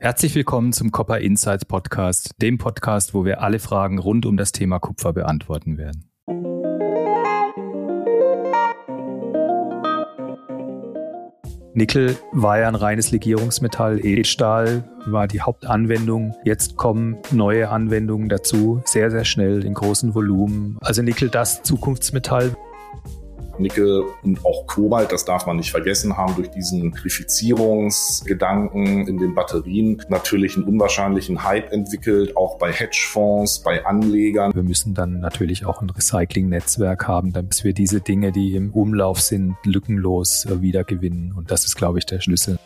Herzlich willkommen zum Copper Insights Podcast, dem Podcast, wo wir alle Fragen rund um das Thema Kupfer beantworten werden. Nickel war ja ein reines Legierungsmetall, Edelstahl war die Hauptanwendung. Jetzt kommen neue Anwendungen dazu, sehr, sehr schnell in großen Volumen. Also Nickel das Zukunftsmetall. Nickel und auch Kobalt, das darf man nicht vergessen, haben durch diesen Grifizierungsgedanken in den Batterien natürlich einen unwahrscheinlichen Hype entwickelt, auch bei Hedgefonds, bei Anlegern. Wir müssen dann natürlich auch ein Recycling-Netzwerk haben, damit wir diese Dinge, die im Umlauf sind, lückenlos äh, wiedergewinnen. Und das ist, glaube ich, der Schlüssel.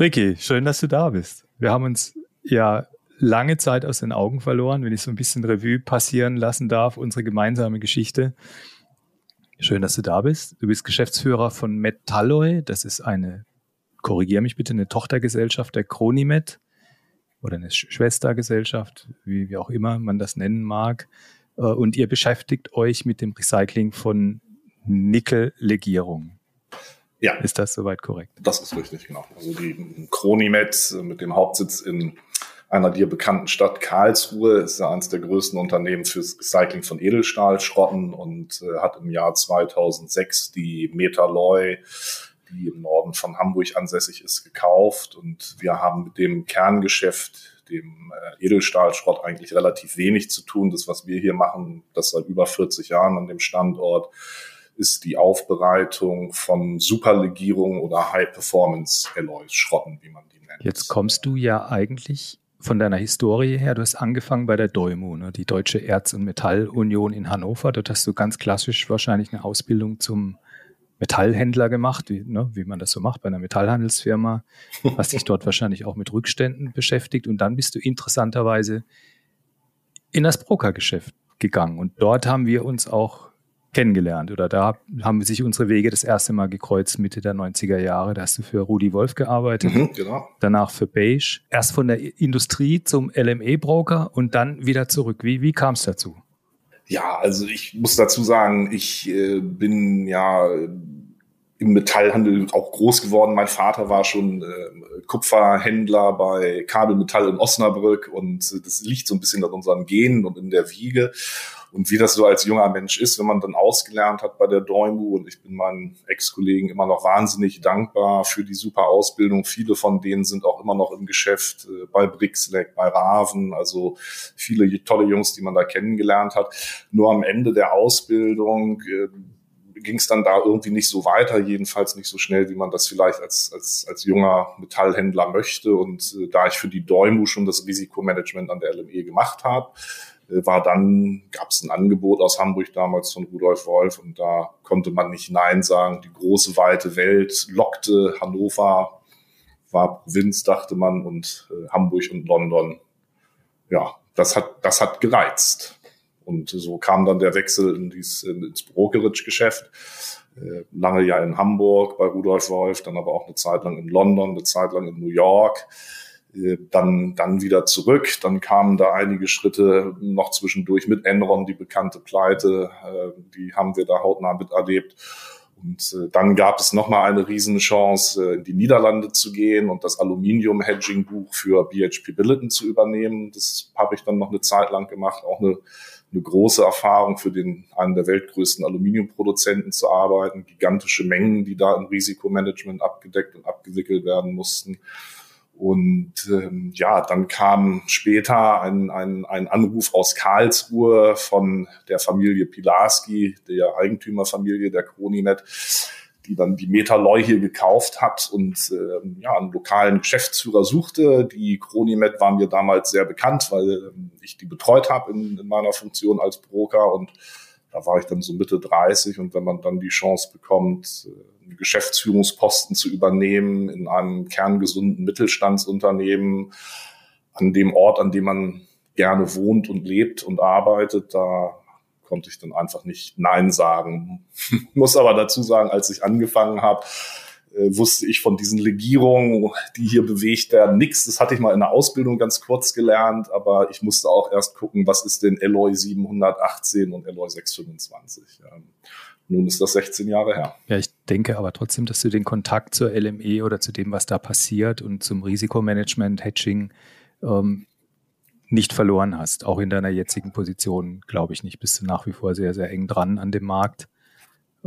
Ricky, schön, dass du da bist. Wir haben uns ja lange Zeit aus den Augen verloren, wenn ich so ein bisschen Revue passieren lassen darf, unsere gemeinsame Geschichte. Schön, dass du da bist. Du bist Geschäftsführer von Metalloy. Das ist eine, korrigiere mich bitte, eine Tochtergesellschaft der Cronimet oder eine Schwestergesellschaft, wie, wie auch immer man das nennen mag. Äh, und ihr beschäftigt euch mit dem Recycling von Nickellegierung. Ja. Ist das soweit korrekt? Das ist richtig, genau. Also die Cronimet mit dem Hauptsitz in einer dir bekannten Stadt Karlsruhe ist ja eines der größten Unternehmen fürs Recycling von Edelstahlschrotten und äh, hat im Jahr 2006 die Metalloy, die im Norden von Hamburg ansässig ist, gekauft. Und wir haben mit dem Kerngeschäft, dem äh, Edelstahlschrott, eigentlich relativ wenig zu tun. Das, was wir hier machen, das seit über 40 Jahren an dem Standort, ist die Aufbereitung von Superlegierungen oder High-Performance-Alloys, Schrotten, wie man die nennt. Jetzt kommst du ja eigentlich von deiner Historie her, du hast angefangen bei der DEUMU, ne, die Deutsche Erz- und Metallunion in Hannover. Dort hast du ganz klassisch wahrscheinlich eine Ausbildung zum Metallhändler gemacht, wie, ne, wie man das so macht bei einer Metallhandelsfirma. Hast dich dort wahrscheinlich auch mit Rückständen beschäftigt und dann bist du interessanterweise in das Brokergeschäft gegangen. Und dort haben wir uns auch kennengelernt oder da haben sich unsere Wege das erste Mal gekreuzt Mitte der 90er Jahre. Da hast du für Rudi Wolf gearbeitet, mhm, genau. danach für Beige. Erst von der Industrie zum LME-Broker und dann wieder zurück. Wie, wie kam es dazu? Ja, also ich muss dazu sagen, ich äh, bin ja im Metallhandel auch groß geworden. Mein Vater war schon äh, Kupferhändler bei Kabelmetall in Osnabrück und das liegt so ein bisschen an unseren Genen und in der Wiege. Und wie das so als junger Mensch ist, wenn man dann ausgelernt hat bei der Däumu und ich bin meinen Ex-Kollegen immer noch wahnsinnig dankbar für die super Ausbildung. Viele von denen sind auch immer noch im Geschäft äh, bei Brixlec, bei Raven, also viele tolle Jungs, die man da kennengelernt hat. Nur am Ende der Ausbildung äh, ging es dann da irgendwie nicht so weiter, jedenfalls nicht so schnell, wie man das vielleicht als, als, als junger Metallhändler möchte. Und äh, da ich für die Däumu schon das Risikomanagement an der LME gemacht habe, war dann, gab es ein Angebot aus Hamburg damals von Rudolf Wolf und da konnte man nicht Nein sagen. Die große, weite Welt lockte Hannover, war Provinz, dachte man, und äh, Hamburg und London. Ja, das hat, das hat gereizt. Und so kam dann der Wechsel in dies, ins Brokerage-Geschäft. Äh, lange ja in Hamburg bei Rudolf Wolf, dann aber auch eine Zeit lang in London, eine Zeit lang in New York. Äh, dann, dann wieder zurück. Dann kamen da einige Schritte noch zwischendurch mit Enron, die bekannte Pleite, äh, die haben wir da hautnah miterlebt. Und äh, dann gab es nochmal eine Riesenchance, in die Niederlande zu gehen und das Aluminium-Hedging-Buch für BHP Billiton zu übernehmen. Das habe ich dann noch eine Zeit lang gemacht, auch eine, eine große Erfahrung für den einen der weltgrößten Aluminiumproduzenten zu arbeiten. Gigantische Mengen, die da im Risikomanagement abgedeckt und abgewickelt werden mussten. Und ähm, ja, dann kam später ein, ein, ein Anruf aus Karlsruhe von der Familie Pilarski, der Eigentümerfamilie der Croninet, die dann die Metaloy hier gekauft hat und ähm, ja, einen lokalen Geschäftsführer suchte. Die Cronimet war mir damals sehr bekannt, weil ähm, ich die betreut habe in, in meiner Funktion als Broker und da war ich dann so Mitte 30 und wenn man dann die Chance bekommt, äh, einen Geschäftsführungsposten zu übernehmen in einem kerngesunden Mittelstandsunternehmen, an dem Ort, an dem man gerne wohnt und lebt und arbeitet, da konnte ich dann einfach nicht Nein sagen. Muss aber dazu sagen, als ich angefangen habe, äh, wusste ich von diesen Legierungen, die hier bewegt werden, nichts. Das hatte ich mal in der Ausbildung ganz kurz gelernt, aber ich musste auch erst gucken, was ist denn Alloy 718 und Alloy 625. Ähm, nun ist das 16 Jahre her. Ja, ich denke aber trotzdem, dass du den Kontakt zur LME oder zu dem, was da passiert und zum Risikomanagement, Hedging ähm, nicht verloren hast. Auch in deiner jetzigen Position, glaube ich nicht. Bist du nach wie vor sehr, sehr eng dran an dem Markt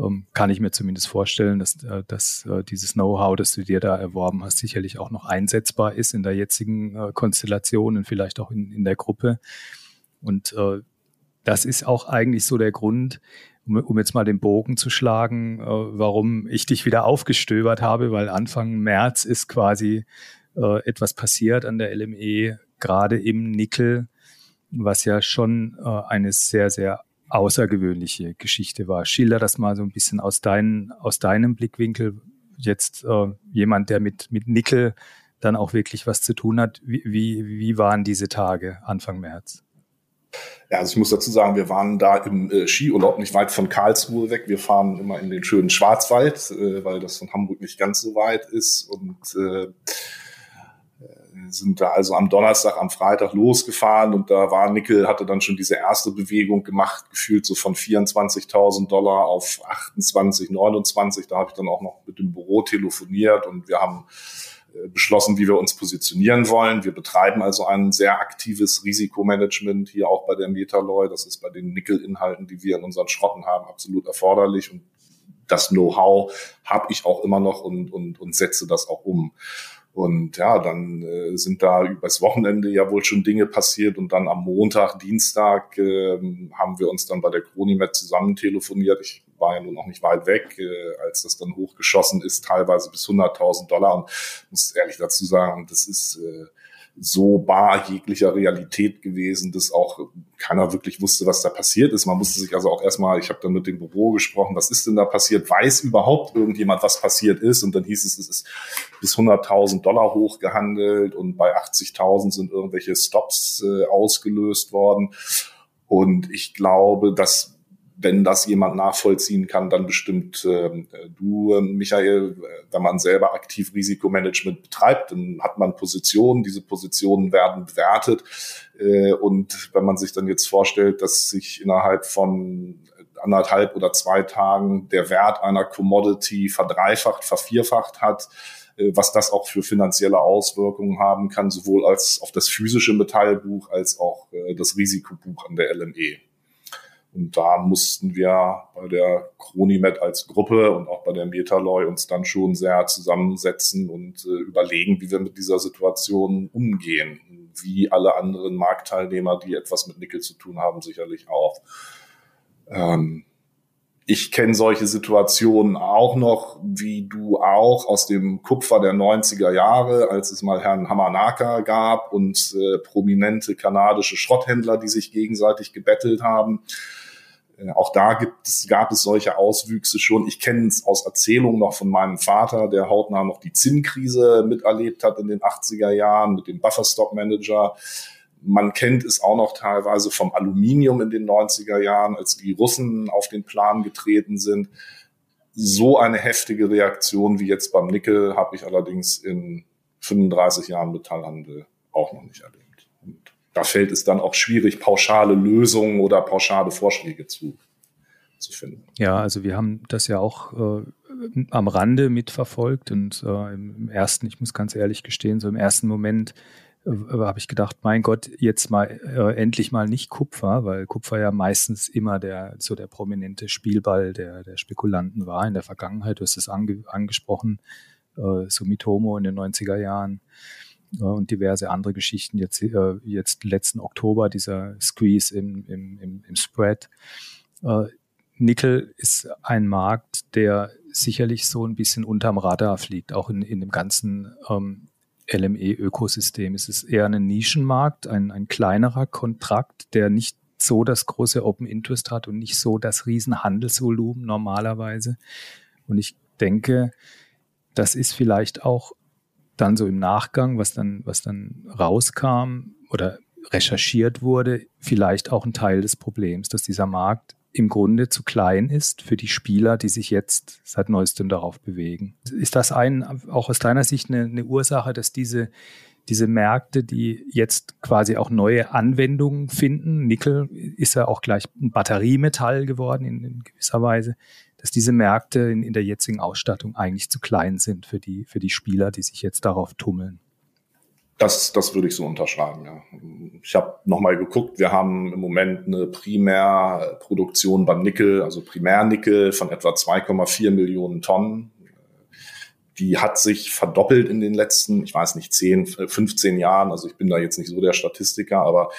ähm, kann ich mir zumindest vorstellen, dass, äh, dass äh, dieses Know-how, das du dir da erworben hast, sicherlich auch noch einsetzbar ist in der jetzigen äh, Konstellation und vielleicht auch in, in der Gruppe. Und äh, das ist auch eigentlich so der Grund, um, um jetzt mal den Bogen zu schlagen, äh, warum ich dich wieder aufgestöbert habe, weil Anfang März ist quasi äh, etwas passiert an der LME, gerade im Nickel, was ja schon äh, eine sehr, sehr außergewöhnliche Geschichte war. Schilder das mal so ein bisschen aus, dein, aus deinem Blickwinkel. Jetzt äh, jemand, der mit, mit Nickel dann auch wirklich was zu tun hat. Wie, wie, wie waren diese Tage Anfang März? Ja, also ich muss dazu sagen, wir waren da im äh, Skiurlaub nicht weit von Karlsruhe weg. Wir fahren immer in den schönen Schwarzwald, äh, weil das von Hamburg nicht ganz so weit ist. Und äh, sind da also am Donnerstag, am Freitag losgefahren und da war Nickel, hatte dann schon diese erste Bewegung gemacht, gefühlt so von 24.000 Dollar auf 28, 29. Da habe ich dann auch noch mit dem Büro telefoniert und wir haben äh, beschlossen, wie wir uns positionieren wollen. Wir betreiben also ein sehr aktives Risikomanagement hier auch bei der Metaloy. Das ist bei den Nickelinhalten, die wir in unseren Schrotten haben, absolut erforderlich und das Know-how habe ich auch immer noch und, und, und setze das auch um. Und ja, dann äh, sind da übers Wochenende ja wohl schon Dinge passiert und dann am Montag, Dienstag äh, haben wir uns dann bei der Cronimet zusammen telefoniert. Ich war ja nun noch nicht weit weg, äh, als das dann hochgeschossen ist, teilweise bis 100.000 Dollar. Und muss ehrlich dazu sagen, das ist äh, so bar jeglicher Realität gewesen, dass auch keiner wirklich wusste, was da passiert ist. Man musste sich also auch erstmal, ich habe dann mit dem Büro gesprochen, was ist denn da passiert? Weiß überhaupt irgendjemand, was passiert ist? Und dann hieß es, es ist bis 100.000 Dollar hochgehandelt und bei 80.000 sind irgendwelche Stops äh, ausgelöst worden. Und ich glaube, dass wenn das jemand nachvollziehen kann, dann bestimmt äh, du, Michael, wenn man selber aktiv Risikomanagement betreibt, dann hat man Positionen, diese Positionen werden bewertet. Äh, und wenn man sich dann jetzt vorstellt, dass sich innerhalb von anderthalb oder zwei Tagen der Wert einer Commodity verdreifacht, vervierfacht hat, äh, was das auch für finanzielle Auswirkungen haben kann, sowohl als auf das physische Metallbuch als auch äh, das Risikobuch an der LME. Und da mussten wir bei der Chronimet als Gruppe und auch bei der Metaloy uns dann schon sehr zusammensetzen und äh, überlegen, wie wir mit dieser Situation umgehen. Wie alle anderen Marktteilnehmer, die etwas mit Nickel zu tun haben, sicherlich auch. Ähm, ich kenne solche Situationen auch noch, wie du auch, aus dem Kupfer der 90er Jahre, als es mal Herrn Hamanaka gab und äh, prominente kanadische Schrotthändler, die sich gegenseitig gebettelt haben. Äh, auch da gibt es, gab es solche Auswüchse schon. Ich kenne es aus Erzählungen noch von meinem Vater, der hautnah noch die Zinnkrise miterlebt hat in den 80er Jahren mit dem Bufferstock Manager. Man kennt es auch noch teilweise vom Aluminium in den 90er Jahren, als die Russen auf den Plan getreten sind. So eine heftige Reaktion wie jetzt beim Nickel habe ich allerdings in 35 Jahren Metallhandel auch noch nicht erlebt da fällt es dann auch schwierig, pauschale Lösungen oder pauschale Vorschläge zu, zu finden. Ja, also wir haben das ja auch äh, am Rande mitverfolgt und äh, im ersten, ich muss ganz ehrlich gestehen, so im ersten Moment äh, habe ich gedacht, mein Gott, jetzt mal äh, endlich mal nicht Kupfer, weil Kupfer ja meistens immer der so der prominente Spielball der, der Spekulanten war in der Vergangenheit. Du hast es ange, angesprochen, äh, Sumitomo in den 90er Jahren und diverse andere Geschichten. Jetzt, äh, jetzt letzten Oktober dieser Squeeze im, im, im, im Spread. Äh, Nickel ist ein Markt, der sicherlich so ein bisschen unterm Radar fliegt, auch in, in dem ganzen ähm, LME-Ökosystem. Es ist eher ein Nischenmarkt, ein, ein kleinerer Kontrakt, der nicht so das große Open Interest hat und nicht so das Riesenhandelsvolumen normalerweise. Und ich denke, das ist vielleicht auch dann so im Nachgang, was dann, was dann rauskam oder recherchiert wurde, vielleicht auch ein Teil des Problems, dass dieser Markt im Grunde zu klein ist für die Spieler, die sich jetzt seit neuestem darauf bewegen. Ist das ein, auch aus deiner Sicht eine, eine Ursache, dass diese, diese Märkte, die jetzt quasi auch neue Anwendungen finden, Nickel ist ja auch gleich ein Batteriemetall geworden in, in gewisser Weise, dass diese Märkte in, in der jetzigen Ausstattung eigentlich zu klein sind für die, für die Spieler, die sich jetzt darauf tummeln? Das, das würde ich so unterschreiben, ja. Ich habe nochmal geguckt, wir haben im Moment eine Primärproduktion beim Nickel, also Primärnickel von etwa 2,4 Millionen Tonnen. Die hat sich verdoppelt in den letzten, ich weiß nicht, 10, 15 Jahren. Also ich bin da jetzt nicht so der Statistiker, aber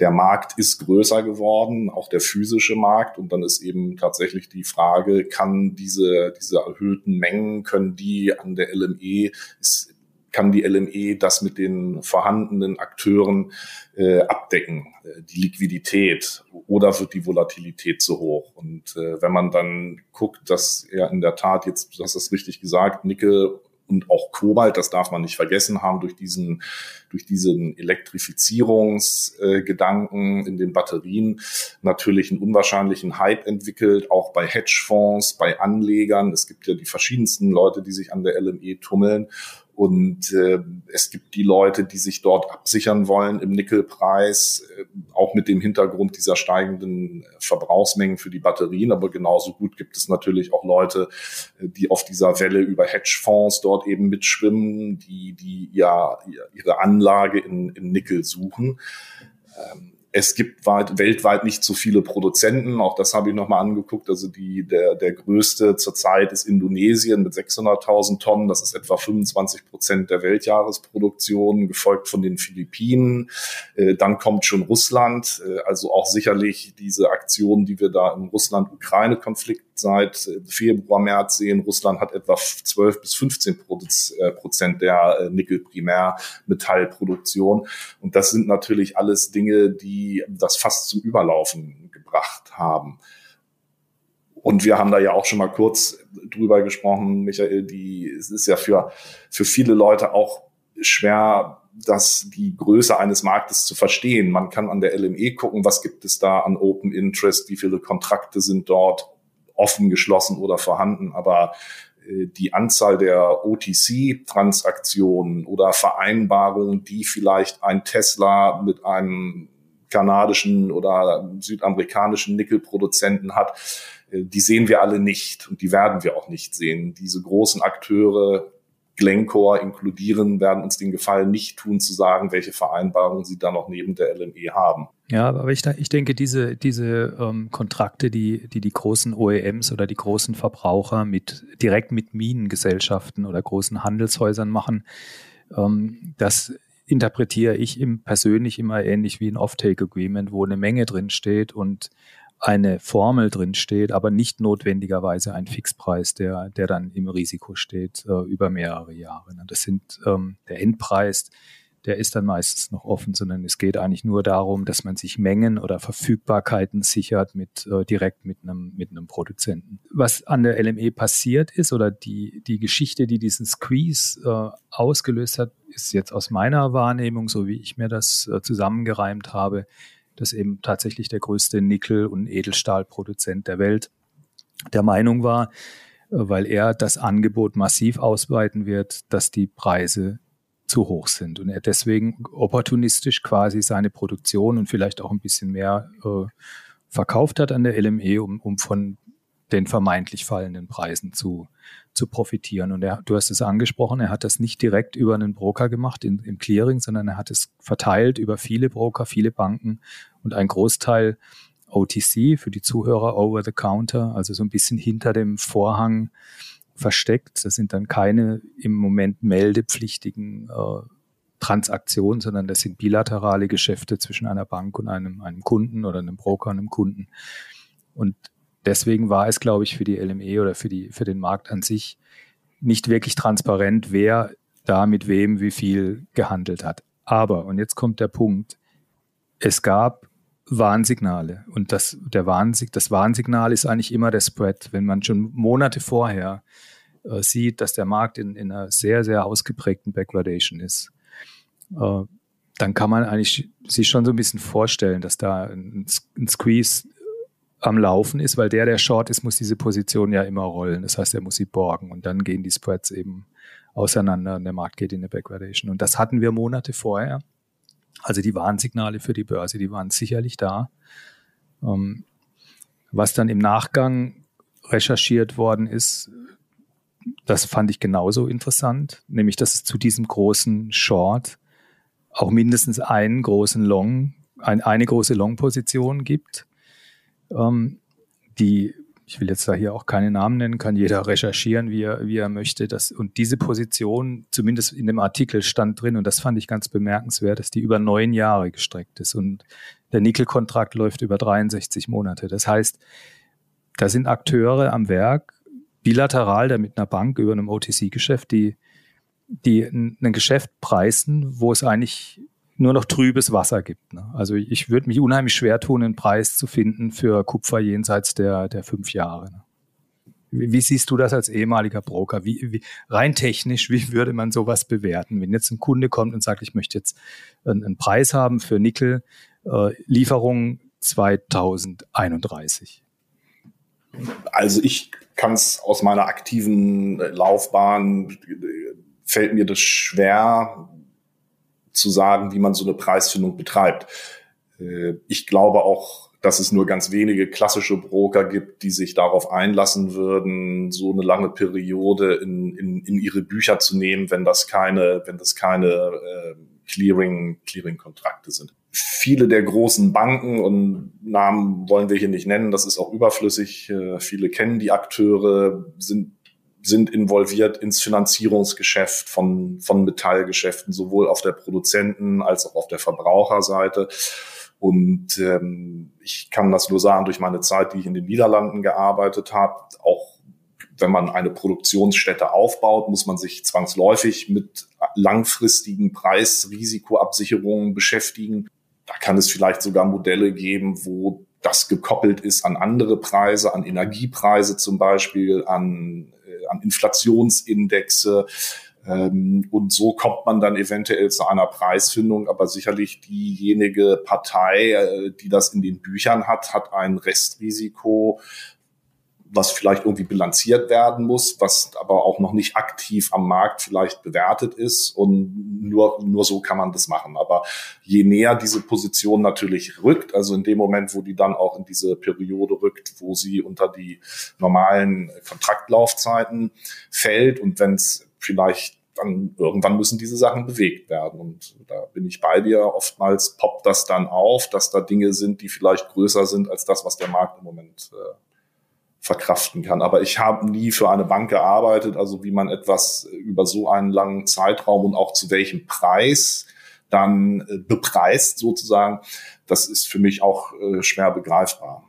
der Markt ist größer geworden, auch der physische Markt. Und dann ist eben tatsächlich die Frage, kann diese, diese erhöhten Mengen, können die an der LME, ist kann die LME das mit den vorhandenen Akteuren äh, abdecken, äh, die Liquidität, oder wird die Volatilität zu hoch? Und äh, wenn man dann guckt, dass ja in der Tat jetzt, du hast das richtig gesagt, Nickel und auch Kobalt, das darf man nicht vergessen, haben durch diesen, durch diesen Elektrifizierungsgedanken äh, in den Batterien natürlich einen unwahrscheinlichen Hype entwickelt, auch bei Hedgefonds, bei Anlegern. Es gibt ja die verschiedensten Leute, die sich an der LME tummeln. Und äh, es gibt die Leute, die sich dort absichern wollen im Nickelpreis, äh, auch mit dem Hintergrund dieser steigenden Verbrauchsmengen für die Batterien. Aber genauso gut gibt es natürlich auch Leute, äh, die auf dieser Welle über Hedgefonds dort eben mitschwimmen, die, die ja ihre Anlage in, in Nickel suchen. Ähm, es gibt weit, weltweit nicht so viele Produzenten. Auch das habe ich nochmal angeguckt. Also die, der, der größte zurzeit ist Indonesien mit 600.000 Tonnen. Das ist etwa 25 Prozent der Weltjahresproduktion, gefolgt von den Philippinen. Äh, dann kommt schon Russland. Äh, also auch sicherlich diese Aktion, die wir da im Russland-Ukraine-Konflikt seit äh, Februar, März sehen. Russland hat etwa 12 bis 15 äh, Prozent der äh, Nickel-Primärmetallproduktion. Und das sind natürlich alles Dinge, die das fast zum Überlaufen gebracht haben. Und wir haben da ja auch schon mal kurz drüber gesprochen, Michael, die, es ist ja für, für viele Leute auch schwer, das die Größe eines Marktes zu verstehen. Man kann an der LME gucken, was gibt es da an Open Interest, wie viele Kontrakte sind dort offen, geschlossen oder vorhanden, aber äh, die Anzahl der OTC-Transaktionen oder Vereinbarungen, die vielleicht ein Tesla mit einem kanadischen oder südamerikanischen Nickelproduzenten hat, äh, die sehen wir alle nicht und die werden wir auch nicht sehen. Diese großen Akteure Glencore inkludieren, werden uns den Gefallen nicht tun, zu sagen, welche Vereinbarungen sie da noch neben der LME haben. Ja, aber ich, ich denke, diese, diese ähm, Kontrakte, die, die die großen OEMs oder die großen Verbraucher mit direkt mit Minengesellschaften oder großen Handelshäusern machen, ähm, das interpretiere ich im, persönlich immer ähnlich wie ein Offtake-Agreement, wo eine Menge drin steht und eine Formel drin steht, aber nicht notwendigerweise ein Fixpreis, der, der dann im Risiko steht äh, über mehrere Jahre. Das sind ähm, der Endpreis, der ist dann meistens noch offen, sondern es geht eigentlich nur darum, dass man sich Mengen oder Verfügbarkeiten sichert mit äh, direkt mit einem mit einem Produzenten. Was an der LME passiert ist oder die die Geschichte, die diesen Squeeze äh, ausgelöst hat, ist jetzt aus meiner Wahrnehmung, so wie ich mir das äh, zusammengereimt habe, dass eben tatsächlich der größte Nickel- und Edelstahlproduzent der Welt der Meinung war, äh, weil er das Angebot massiv ausweiten wird, dass die Preise zu hoch sind und er deswegen opportunistisch quasi seine Produktion und vielleicht auch ein bisschen mehr äh, verkauft hat an der LME, um, um von den vermeintlich fallenden Preisen zu, zu profitieren. Und er, du hast es angesprochen, er hat das nicht direkt über einen Broker gemacht in, im Clearing, sondern er hat es verteilt über viele Broker, viele Banken und ein Großteil OTC für die Zuhörer over the counter, also so ein bisschen hinter dem Vorhang versteckt. Das sind dann keine im Moment meldepflichtigen äh, Transaktionen, sondern das sind bilaterale Geschäfte zwischen einer Bank und einem, einem Kunden oder einem Broker und einem Kunden. Und deswegen war es, glaube ich, für die LME oder für, die, für den Markt an sich nicht wirklich transparent, wer da mit wem wie viel gehandelt hat. Aber, und jetzt kommt der Punkt, es gab Warnsignale. Und das, der Warnsig, das Warnsignal ist eigentlich immer der Spread. Wenn man schon Monate vorher äh, sieht, dass der Markt in, in einer sehr, sehr ausgeprägten Backwardation ist, äh, dann kann man eigentlich sich schon so ein bisschen vorstellen, dass da ein, ein Squeeze am Laufen ist, weil der, der Short ist, muss diese Position ja immer rollen. Das heißt, er muss sie borgen und dann gehen die Spreads eben auseinander und der Markt geht in eine Backwardation. Und das hatten wir Monate vorher. Also die Warnsignale für die Börse, die waren sicherlich da. Ähm, was dann im Nachgang recherchiert worden ist, das fand ich genauso interessant, nämlich dass es zu diesem großen Short auch mindestens einen großen Long, ein, eine große Long-Position gibt, ähm, die, ich will jetzt da hier auch keine Namen nennen, kann jeder recherchieren, wie er, wie er möchte. Das, und diese Position, zumindest in dem Artikel stand drin, und das fand ich ganz bemerkenswert, dass die über neun Jahre gestreckt ist. Und der Nickel-Kontrakt läuft über 63 Monate. Das heißt, da sind Akteure am Werk, bilateral da mit einer Bank über einem OTC-Geschäft, die, die ein, ein Geschäft preisen, wo es eigentlich nur noch trübes Wasser gibt. Ne? Also ich würde mich unheimlich schwer tun, einen Preis zu finden für Kupfer jenseits der, der fünf Jahre. Ne? Wie, wie, siehst du das als ehemaliger Broker? Wie, wie, rein technisch, wie würde man sowas bewerten? Wenn jetzt ein Kunde kommt und sagt, ich möchte jetzt einen, einen Preis haben für Nickel, äh, Lieferung 2031. Also ich kann es aus meiner aktiven Laufbahn, fällt mir das schwer, zu sagen, wie man so eine Preisfindung betreibt. Äh, ich glaube auch, dass es nur ganz wenige klassische Broker gibt, die sich darauf einlassen würden, so eine lange Periode in, in, in ihre Bücher zu nehmen, wenn das keine, wenn das keine äh, Clearing, Clearing-Kontrakte sind. Viele der großen Banken und Namen wollen wir hier nicht nennen, das ist auch überflüssig. Äh, viele kennen die Akteure, sind sind involviert ins Finanzierungsgeschäft von, von Metallgeschäften, sowohl auf der Produzenten- als auch auf der Verbraucherseite. Und ähm, ich kann das nur sagen, durch meine Zeit, die ich in den Niederlanden gearbeitet habe, auch wenn man eine Produktionsstätte aufbaut, muss man sich zwangsläufig mit langfristigen Preisrisikoabsicherungen beschäftigen. Da kann es vielleicht sogar Modelle geben, wo das gekoppelt ist an andere Preise, an Energiepreise zum Beispiel, an an Inflationsindexe. Ähm, und so kommt man dann eventuell zu einer Preisfindung. Aber sicherlich diejenige Partei, äh, die das in den Büchern hat, hat ein Restrisiko, was vielleicht irgendwie bilanziert werden muss, was aber auch noch nicht aktiv am Markt vielleicht bewertet ist. Und nur, nur so kann man das machen. Aber je näher diese Position natürlich rückt, also in dem Moment, wo die dann auch in diese Periode rückt, wo sie unter die normalen Kontraktlaufzeiten fällt und wenn es vielleicht dann irgendwann müssen diese Sachen bewegt werden. Und da bin ich bei dir. Oftmals poppt das dann auf, dass da Dinge sind, die vielleicht größer sind als das, was der Markt im Moment äh, verkraften kann. Aber ich habe nie für eine Bank gearbeitet, also wie man etwas über so einen langen Zeitraum und auch zu welchem Preis dann äh, bepreist sozusagen, das ist für mich auch äh, schwer begreifbar.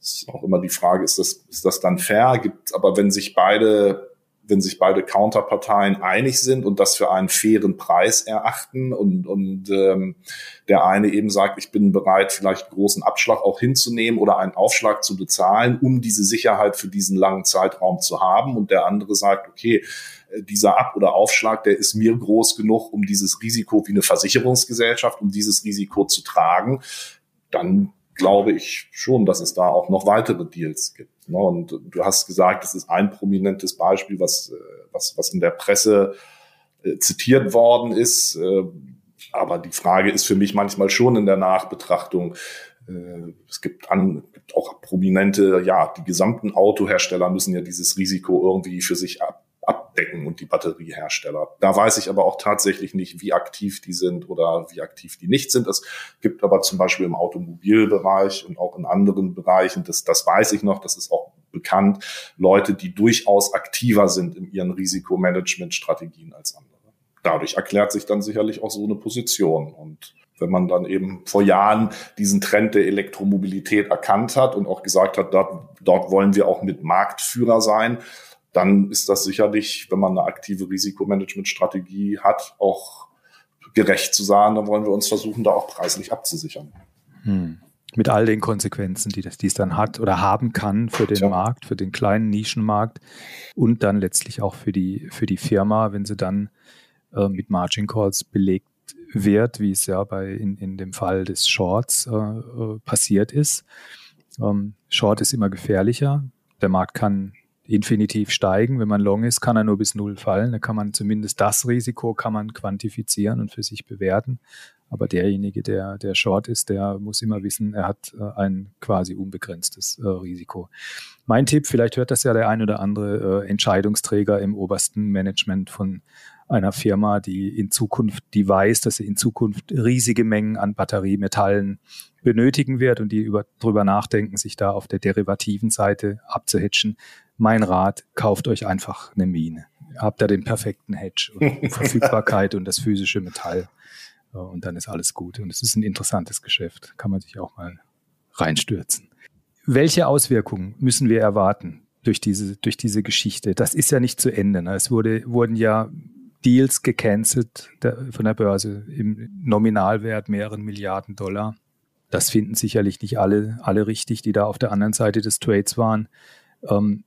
Das ist auch immer die Frage, ist das, ist das dann fair? Gibt, aber wenn sich beide wenn sich beide Counterparteien einig sind und das für einen fairen Preis erachten und, und ähm, der eine eben sagt, ich bin bereit, vielleicht großen Abschlag auch hinzunehmen oder einen Aufschlag zu bezahlen, um diese Sicherheit für diesen langen Zeitraum zu haben. Und der andere sagt, okay, äh, dieser Ab- oder Aufschlag, der ist mir groß genug, um dieses Risiko wie eine Versicherungsgesellschaft, um dieses Risiko zu tragen, dann glaube ich schon, dass es da auch noch weitere Deals gibt. Ne? Und du hast gesagt, es ist ein prominentes Beispiel, was, äh, was, was in der Presse äh, zitiert worden ist. Äh, aber die Frage ist für mich manchmal schon in der Nachbetrachtung, es gibt, an, gibt auch prominente, ja, die gesamten Autohersteller müssen ja dieses Risiko irgendwie für sich ab, abdecken und die Batteriehersteller. Da weiß ich aber auch tatsächlich nicht, wie aktiv die sind oder wie aktiv die nicht sind. Es gibt aber zum Beispiel im Automobilbereich und auch in anderen Bereichen, das, das weiß ich noch, das ist auch bekannt, Leute, die durchaus aktiver sind in ihren Risikomanagementstrategien als andere. Dadurch erklärt sich dann sicherlich auch so eine Position und wenn man dann eben vor Jahren diesen Trend der Elektromobilität erkannt hat und auch gesagt hat, dort, dort wollen wir auch mit Marktführer sein, dann ist das sicherlich, wenn man eine aktive Risikomanagementstrategie hat, auch gerecht zu sagen, dann wollen wir uns versuchen, da auch preislich abzusichern. Hm. Mit all den Konsequenzen, die, das, die es dann hat oder haben kann für den Tja. Markt, für den kleinen Nischenmarkt und dann letztlich auch für die, für die Firma, wenn sie dann äh, mit Margin Calls belegt wird, wie es ja bei in, in dem Fall des Shorts äh, äh passiert ist. Ähm, Short ist immer gefährlicher. Der Markt kann infinitiv steigen. Wenn man long ist, kann er nur bis null fallen. Da kann man zumindest das Risiko kann man quantifizieren und für sich bewerten. Aber derjenige, der, der short ist, der muss immer wissen, er hat äh, ein quasi unbegrenztes äh, Risiko. Mein Tipp, vielleicht hört das ja der ein oder andere äh, Entscheidungsträger im obersten Management von einer Firma, die in Zukunft, die weiß, dass sie in Zukunft riesige Mengen an Batteriemetallen benötigen wird und die über, drüber nachdenken, sich da auf der derivativen Seite abzuhatchen. Mein Rat, kauft euch einfach eine Mine. Habt da den perfekten Hedge und Verfügbarkeit und das physische Metall. Und dann ist alles gut. Und es ist ein interessantes Geschäft. Kann man sich auch mal reinstürzen. Welche Auswirkungen müssen wir erwarten durch diese, durch diese Geschichte? Das ist ja nicht zu Ende. Ne? Es wurde, wurden ja Deals gecancelt von der Börse im Nominalwert mehreren Milliarden Dollar. Das finden sicherlich nicht alle, alle richtig, die da auf der anderen Seite des Trades waren. Ähm,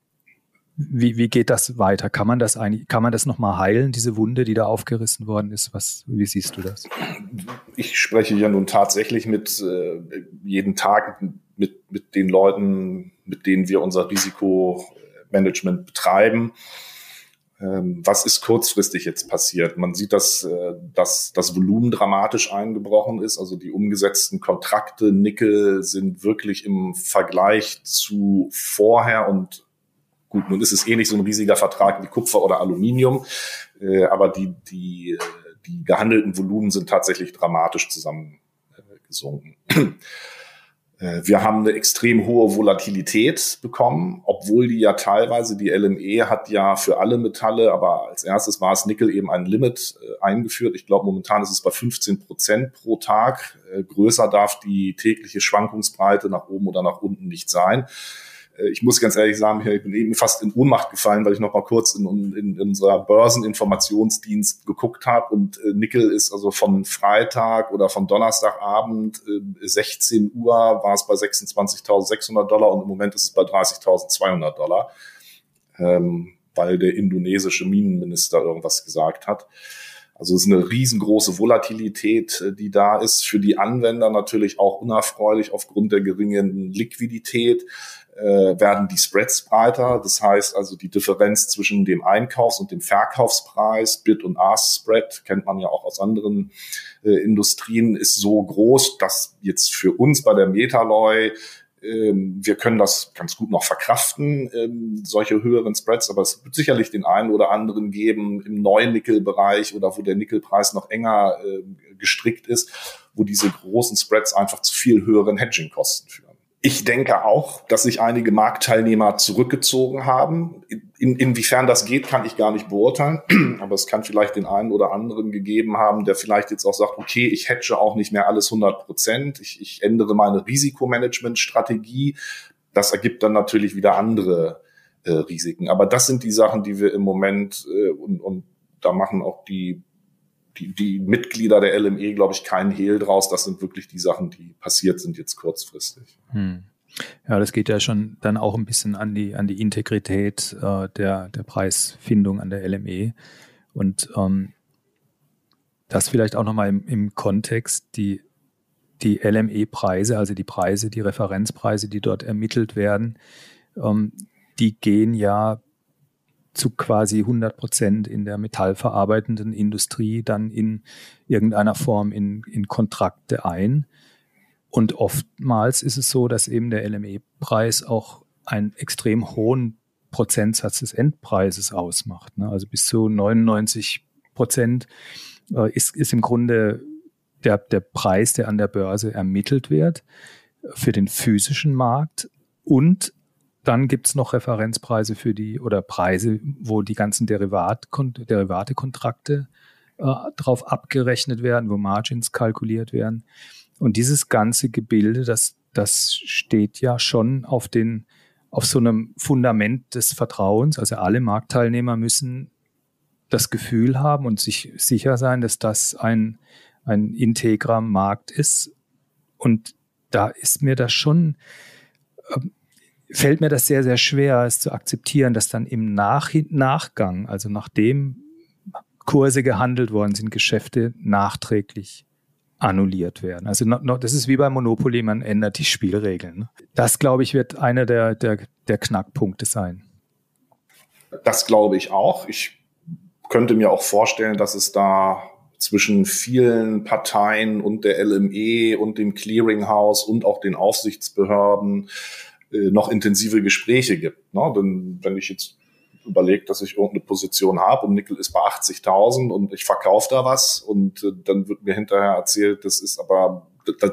wie, wie geht das weiter? Kann man das eigentlich, kann man das nochmal heilen, diese Wunde, die da aufgerissen worden ist? Was, wie siehst du das? Ich spreche ja nun tatsächlich mit äh, jeden Tag mit, mit den Leuten, mit denen wir unser Risikomanagement betreiben. Ähm, was ist kurzfristig jetzt passiert? Man sieht, dass, äh, dass das Volumen dramatisch eingebrochen ist. Also die umgesetzten Kontrakte Nickel sind wirklich im Vergleich zu vorher und Gut, nun ist es eh nicht so ein riesiger Vertrag wie Kupfer oder Aluminium, äh, aber die, die, äh, die gehandelten Volumen sind tatsächlich dramatisch zusammengesunken. Äh, wir haben eine extrem hohe Volatilität bekommen, obwohl die ja teilweise, die LME hat ja für alle Metalle, aber als erstes war es Nickel eben ein Limit äh, eingeführt. Ich glaube, momentan ist es bei 15 Prozent pro Tag. Äh, größer darf die tägliche Schwankungsbreite nach oben oder nach unten nicht sein. Äh, ich muss ganz ehrlich sagen, ich bin eben fast in Ohnmacht gefallen, weil ich noch mal kurz in, in, in unserer Börseninformationsdienst geguckt habe und äh, Nickel ist also von Freitag oder von Donnerstagabend äh, 16 Uhr war es bei 26.600 Dollar und im Moment ist es bei 30.200 Dollar, ähm, weil der indonesische Minenminister irgendwas gesagt hat. Also es ist eine riesengroße Volatilität, äh, die da ist. Für die Anwender natürlich auch unerfreulich aufgrund der geringen Liquidität äh, werden die Spreads breiter. Das heißt also die Differenz zwischen dem Einkaufs- und dem Verkaufspreis, Bid- und Ask-Spread, kennt man ja auch aus anderen äh, Industrien, ist so groß, dass jetzt für uns bei der Metaloy ähm, wir können das ganz gut noch verkraften, ähm, solche höheren Spreads, aber es wird sicherlich den einen oder anderen geben im neuen Nickelbereich oder wo der Nickelpreis noch enger äh, gestrickt ist, wo diese großen Spreads einfach zu viel höheren Hedging-Kosten führen. Ich denke auch, dass sich einige Marktteilnehmer zurückgezogen haben. In, inwiefern das geht, kann ich gar nicht beurteilen. Aber es kann vielleicht den einen oder anderen gegeben haben, der vielleicht jetzt auch sagt, okay, ich hedge auch nicht mehr alles 100 Prozent. Ich, ich ändere meine Risikomanagement-Strategie. Das ergibt dann natürlich wieder andere äh, Risiken. Aber das sind die Sachen, die wir im Moment äh, und, und da machen auch die die, die Mitglieder der LME, glaube ich, keinen Hehl draus. Das sind wirklich die Sachen, die passiert sind jetzt kurzfristig. Hm. Ja, das geht ja schon dann auch ein bisschen an die, an die Integrität äh, der, der Preisfindung an der LME. Und ähm, das vielleicht auch nochmal im, im Kontext, die, die LME-Preise, also die Preise, die Referenzpreise, die dort ermittelt werden, ähm, die gehen ja zu quasi 100 Prozent in der metallverarbeitenden Industrie dann in irgendeiner Form in, in Kontrakte ein. Und oftmals ist es so, dass eben der LME-Preis auch einen extrem hohen Prozentsatz des Endpreises ausmacht. Ne? Also bis zu 99 Prozent äh, ist, ist im Grunde der, der Preis, der an der Börse ermittelt wird für den physischen Markt und dann gibt's noch Referenzpreise für die oder Preise, wo die ganzen Derivat, Derivate-Kontrakte äh, drauf abgerechnet werden, wo Margins kalkuliert werden. Und dieses ganze Gebilde, das, das steht ja schon auf den, auf so einem Fundament des Vertrauens. Also alle Marktteilnehmer müssen das Gefühl haben und sich sicher sein, dass das ein, ein integrer Markt ist. Und da ist mir das schon, ähm, fällt mir das sehr, sehr schwer, es zu akzeptieren, dass dann im Nach Nachgang, also nachdem Kurse gehandelt worden sind, Geschäfte nachträglich annulliert werden. Also no, no, das ist wie beim Monopoly, man ändert die Spielregeln. Das, glaube ich, wird einer der, der, der Knackpunkte sein. Das glaube ich auch. Ich könnte mir auch vorstellen, dass es da zwischen vielen Parteien und der LME und dem Clearinghouse und auch den Aufsichtsbehörden noch intensive Gespräche gibt. Ne? Denn wenn ich jetzt überlege, dass ich irgendeine Position habe und Nickel ist bei 80.000 und ich verkaufe da was und äh, dann wird mir hinterher erzählt, das ist aber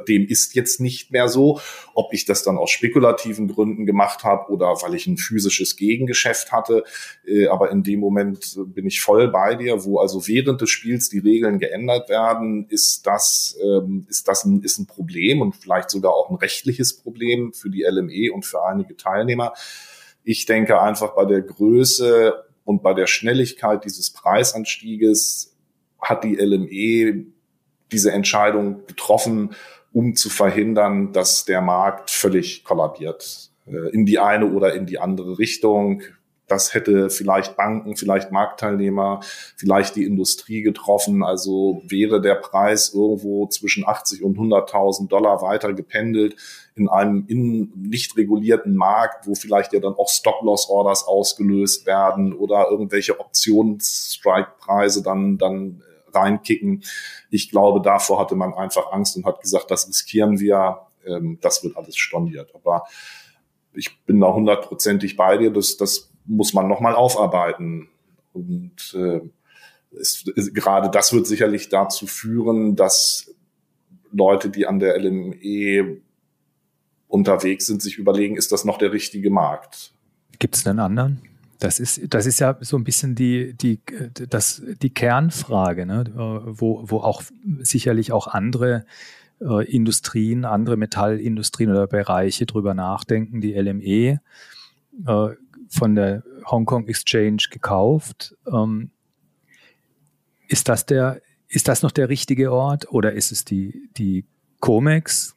dem ist jetzt nicht mehr so. Ob ich das dann aus spekulativen Gründen gemacht habe oder weil ich ein physisches Gegengeschäft hatte. Äh, aber in dem Moment bin ich voll bei dir, wo also während des Spiels die Regeln geändert werden, ist das, ähm, ist das ein, ist ein Problem und vielleicht sogar auch ein rechtliches Problem für die LME und für einige Teilnehmer. Ich denke einfach bei der Größe und bei der Schnelligkeit dieses Preisanstieges hat die LME diese Entscheidung getroffen, um zu verhindern, dass der Markt völlig kollabiert äh, in die eine oder in die andere Richtung. Das hätte vielleicht Banken, vielleicht Marktteilnehmer, vielleicht die Industrie getroffen. Also wäre der Preis irgendwo zwischen 80 und 100.000 Dollar weiter gependelt in einem in nicht regulierten Markt, wo vielleicht ja dann auch Stop-Loss-Orders ausgelöst werden oder irgendwelche Options-Strike-Preise dann, dann reinkicken. Ich glaube, davor hatte man einfach Angst und hat gesagt, das riskieren wir, ähm, das wird alles storniert. Aber ich bin da hundertprozentig bei dir, das, das muss man nochmal aufarbeiten. Und äh, es, es, gerade das wird sicherlich dazu führen, dass Leute, die an der LME unterwegs sind, sich überlegen, ist das noch der richtige Markt? Gibt es einen anderen? Das ist, das ist ja so ein bisschen die, die, das, die Kernfrage, ne? wo, wo auch sicherlich auch andere äh, Industrien, andere Metallindustrien oder Bereiche drüber nachdenken. Die LME äh, von der Hong Kong Exchange gekauft. Ähm, ist das der, ist das noch der richtige Ort oder ist es die, die COMEX,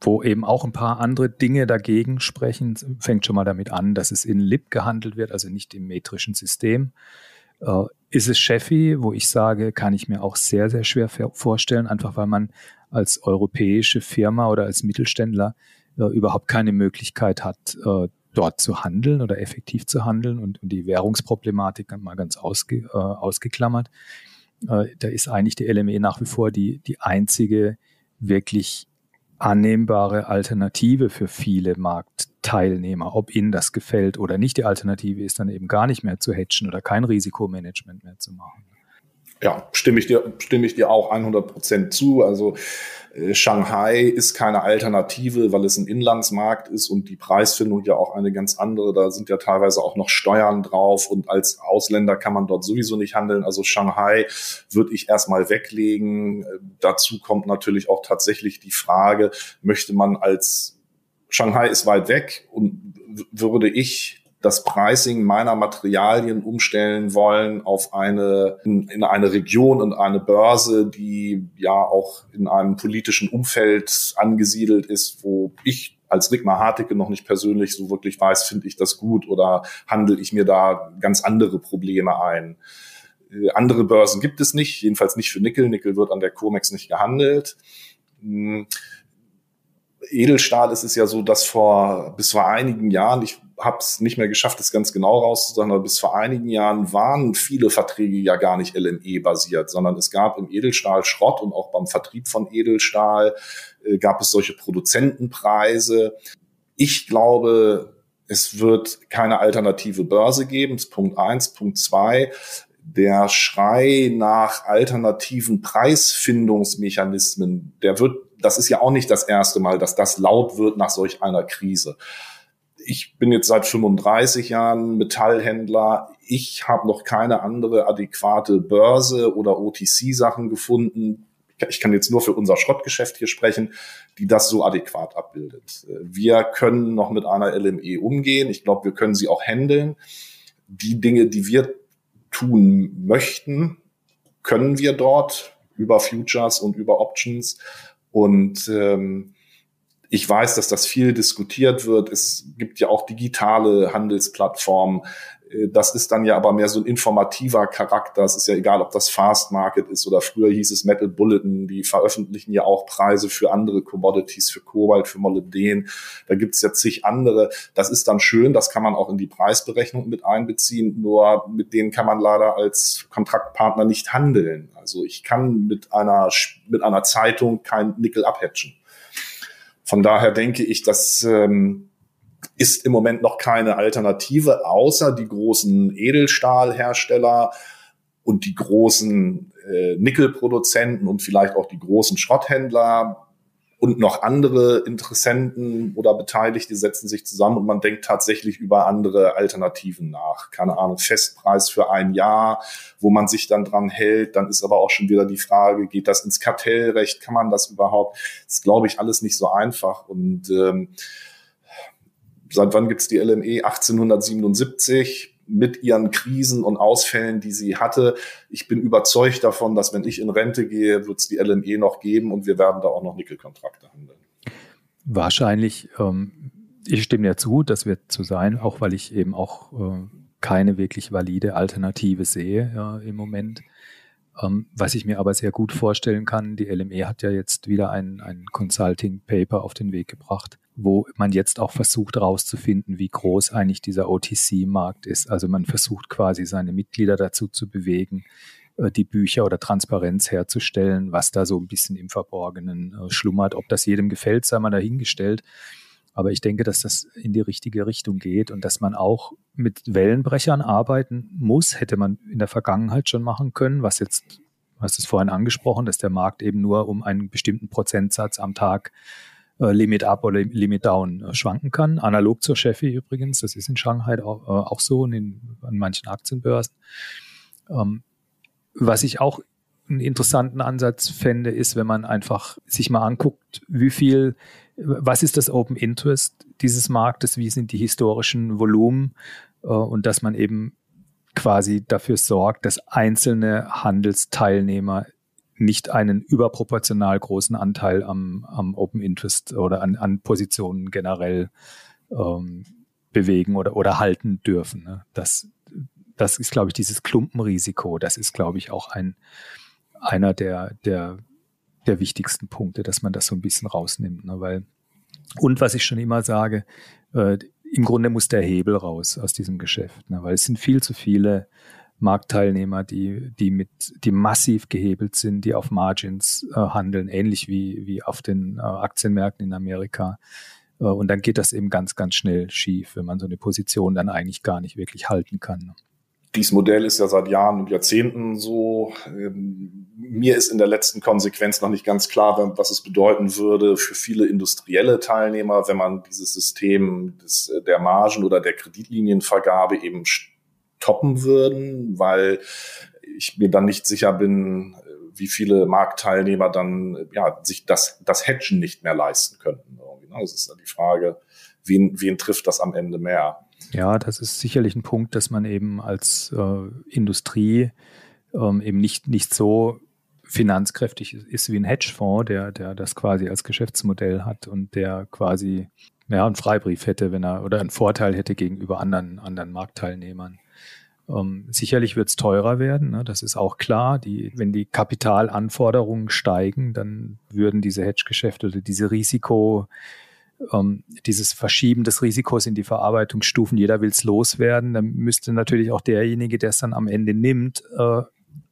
wo eben auch ein paar andere Dinge dagegen sprechen. Fängt schon mal damit an, dass es in LIP gehandelt wird, also nicht im metrischen System. Äh, ist es Chefi, wo ich sage, kann ich mir auch sehr, sehr schwer vorstellen, einfach weil man als europäische Firma oder als Mittelständler äh, überhaupt keine Möglichkeit hat, äh, dort zu handeln oder effektiv zu handeln und, und die Währungsproblematik mal ganz ausge, äh, ausgeklammert. Äh, da ist eigentlich die LME nach wie vor die, die einzige wirklich annehmbare Alternative für viele Marktteilnehmer. Ob ihnen das gefällt oder nicht, die Alternative ist dann eben gar nicht mehr zu hatchen oder kein Risikomanagement mehr zu machen. Ja, stimme ich dir, stimme ich dir auch 100 Prozent zu. Also äh, Shanghai ist keine Alternative, weil es ein Inlandsmarkt ist und die Preisfindung ja auch eine ganz andere. Da sind ja teilweise auch noch Steuern drauf und als Ausländer kann man dort sowieso nicht handeln. Also Shanghai würde ich erstmal weglegen. Äh, dazu kommt natürlich auch tatsächlich die Frage, möchte man als Shanghai ist weit weg und würde ich das Pricing meiner Materialien umstellen wollen auf eine, in, in, eine Region und eine Börse, die ja auch in einem politischen Umfeld angesiedelt ist, wo ich als Rigmar Hartecke noch nicht persönlich so wirklich weiß, finde ich das gut oder handle ich mir da ganz andere Probleme ein. Äh, andere Börsen gibt es nicht, jedenfalls nicht für Nickel. Nickel wird an der COMEX nicht gehandelt. Hm. Edelstahl ist es ja so, dass vor bis vor einigen Jahren, ich habe es nicht mehr geschafft, das ganz genau rauszusagen, aber bis vor einigen Jahren waren viele Verträge ja gar nicht LME-basiert, sondern es gab im Edelstahl Schrott und auch beim Vertrieb von Edelstahl äh, gab es solche Produzentenpreise. Ich glaube, es wird keine alternative Börse geben. Das ist Punkt eins. Punkt zwei. Der Schrei nach alternativen Preisfindungsmechanismen, der wird, das ist ja auch nicht das erste Mal, dass das laut wird nach solch einer Krise ich bin jetzt seit 35 Jahren Metallhändler. Ich habe noch keine andere adäquate Börse oder OTC-Sachen gefunden. Ich kann jetzt nur für unser Schrottgeschäft hier sprechen, die das so adäquat abbildet. Wir können noch mit einer LME umgehen. Ich glaube, wir können sie auch handeln. Die Dinge, die wir tun möchten, können wir dort über Futures und über Options. Und ähm, ich weiß, dass das viel diskutiert wird. Es gibt ja auch digitale Handelsplattformen. Äh, das ist dann ja aber mehr so ein informativer Charakter. Es ist ja egal, ob das Fast Market ist oder früher hieß es Metal Bulletin. Die veröffentlichen ja auch Preise für andere Commodities, für Kobalt, für Molybden. Da gibt's ja zig andere. Das ist dann schön. Das kann man auch in die Preisberechnung mit einbeziehen. Nur mit denen kann man leider als Kontraktpartner nicht handeln. Also ich kann mit einer, mit einer Zeitung kein Nickel abhatchen. Von daher denke ich, dass ähm, ist im Moment noch keine Alternative, außer die großen Edelstahlhersteller und die großen äh, Nickelproduzenten und vielleicht auch die großen Schrotthändler und noch andere Interessenten oder Beteiligte setzen sich zusammen und man denkt tatsächlich über andere Alternativen nach. Keine Ahnung, Festpreis für ein Jahr, wo man sich dann dran hält. Dann ist aber auch schon wieder die Frage, geht das ins Kartellrecht? Kann man das überhaupt? Das ist, glaube ich, alles nicht so einfach. Und ähm, seit wann gibt's die LME? 1877 mit ihren Krisen und Ausfällen, die sie hatte. Ich bin überzeugt davon, dass wenn ich in Rente gehe, wird es die LME noch geben und wir werden da auch noch Nickelkontrakte handeln. Wahrscheinlich, ähm, ich stimme ja zu, das wird so sein, auch weil ich eben auch äh, keine wirklich valide Alternative sehe ja, im Moment. Ähm, was ich mir aber sehr gut vorstellen kann, die LME hat ja jetzt wieder ein, ein Consulting Paper auf den Weg gebracht, wo man jetzt auch versucht herauszufinden, wie groß eigentlich dieser OTC-Markt ist. Also man versucht quasi seine Mitglieder dazu zu bewegen, äh, die Bücher oder Transparenz herzustellen, was da so ein bisschen im Verborgenen äh, schlummert. Ob das jedem gefällt, sei mal dahingestellt. Aber ich denke, dass das in die richtige Richtung geht und dass man auch mit Wellenbrechern arbeiten muss, hätte man in der Vergangenheit schon machen können, was jetzt, du hast es vorhin angesprochen, dass der Markt eben nur um einen bestimmten Prozentsatz am Tag äh, Limit up oder Limit down äh, schwanken kann. Analog zur Chefi übrigens, das ist in Shanghai auch, äh, auch so und in, an manchen Aktienbörsen. Ähm, was ich auch einen interessanten Ansatz fände, ist, wenn man einfach sich mal anguckt, wie viel, was ist das Open Interest dieses Marktes, wie sind die historischen Volumen äh, und dass man eben quasi dafür sorgt, dass einzelne Handelsteilnehmer nicht einen überproportional großen Anteil am, am Open Interest oder an, an Positionen generell ähm, bewegen oder, oder halten dürfen. Ne? Das, das ist, glaube ich, dieses Klumpenrisiko. Das ist, glaube ich, auch ein, einer der, der, der wichtigsten Punkte, dass man das so ein bisschen rausnimmt. Ne? Weil, und was ich schon immer sage, äh, im Grunde muss der Hebel raus aus diesem Geschäft, ne? weil es sind viel zu viele Marktteilnehmer, die, die mit, die massiv gehebelt sind, die auf Margins äh, handeln, ähnlich wie, wie auf den äh, Aktienmärkten in Amerika. Äh, und dann geht das eben ganz, ganz schnell schief, wenn man so eine Position dann eigentlich gar nicht wirklich halten kann. Dieses Modell ist ja seit Jahren und Jahrzehnten so. Ähm, mir ist in der letzten Konsequenz noch nicht ganz klar, was es bedeuten würde für viele industrielle Teilnehmer, wenn man dieses System des, der Margen oder der Kreditlinienvergabe eben toppen würden, weil ich mir dann nicht sicher bin, wie viele Marktteilnehmer dann ja sich das das Hedgen nicht mehr leisten könnten. Ne, das ist ja die Frage, wen wen trifft das am Ende mehr? Ja, das ist sicherlich ein Punkt, dass man eben als äh, Industrie ähm, eben nicht nicht so finanzkräftig ist wie ein Hedgefonds, der der das quasi als Geschäftsmodell hat und der quasi ja, einen Freibrief hätte, wenn er oder einen Vorteil hätte gegenüber anderen anderen Marktteilnehmern. Ähm, sicherlich wird es teurer werden, ne? das ist auch klar. Die, wenn die Kapitalanforderungen steigen, dann würden diese Hedgegeschäfte oder diese Risiko, ähm, dieses Verschieben des Risikos in die Verarbeitungsstufen, jeder will es loswerden, dann müsste natürlich auch derjenige, der es dann am Ende nimmt, äh,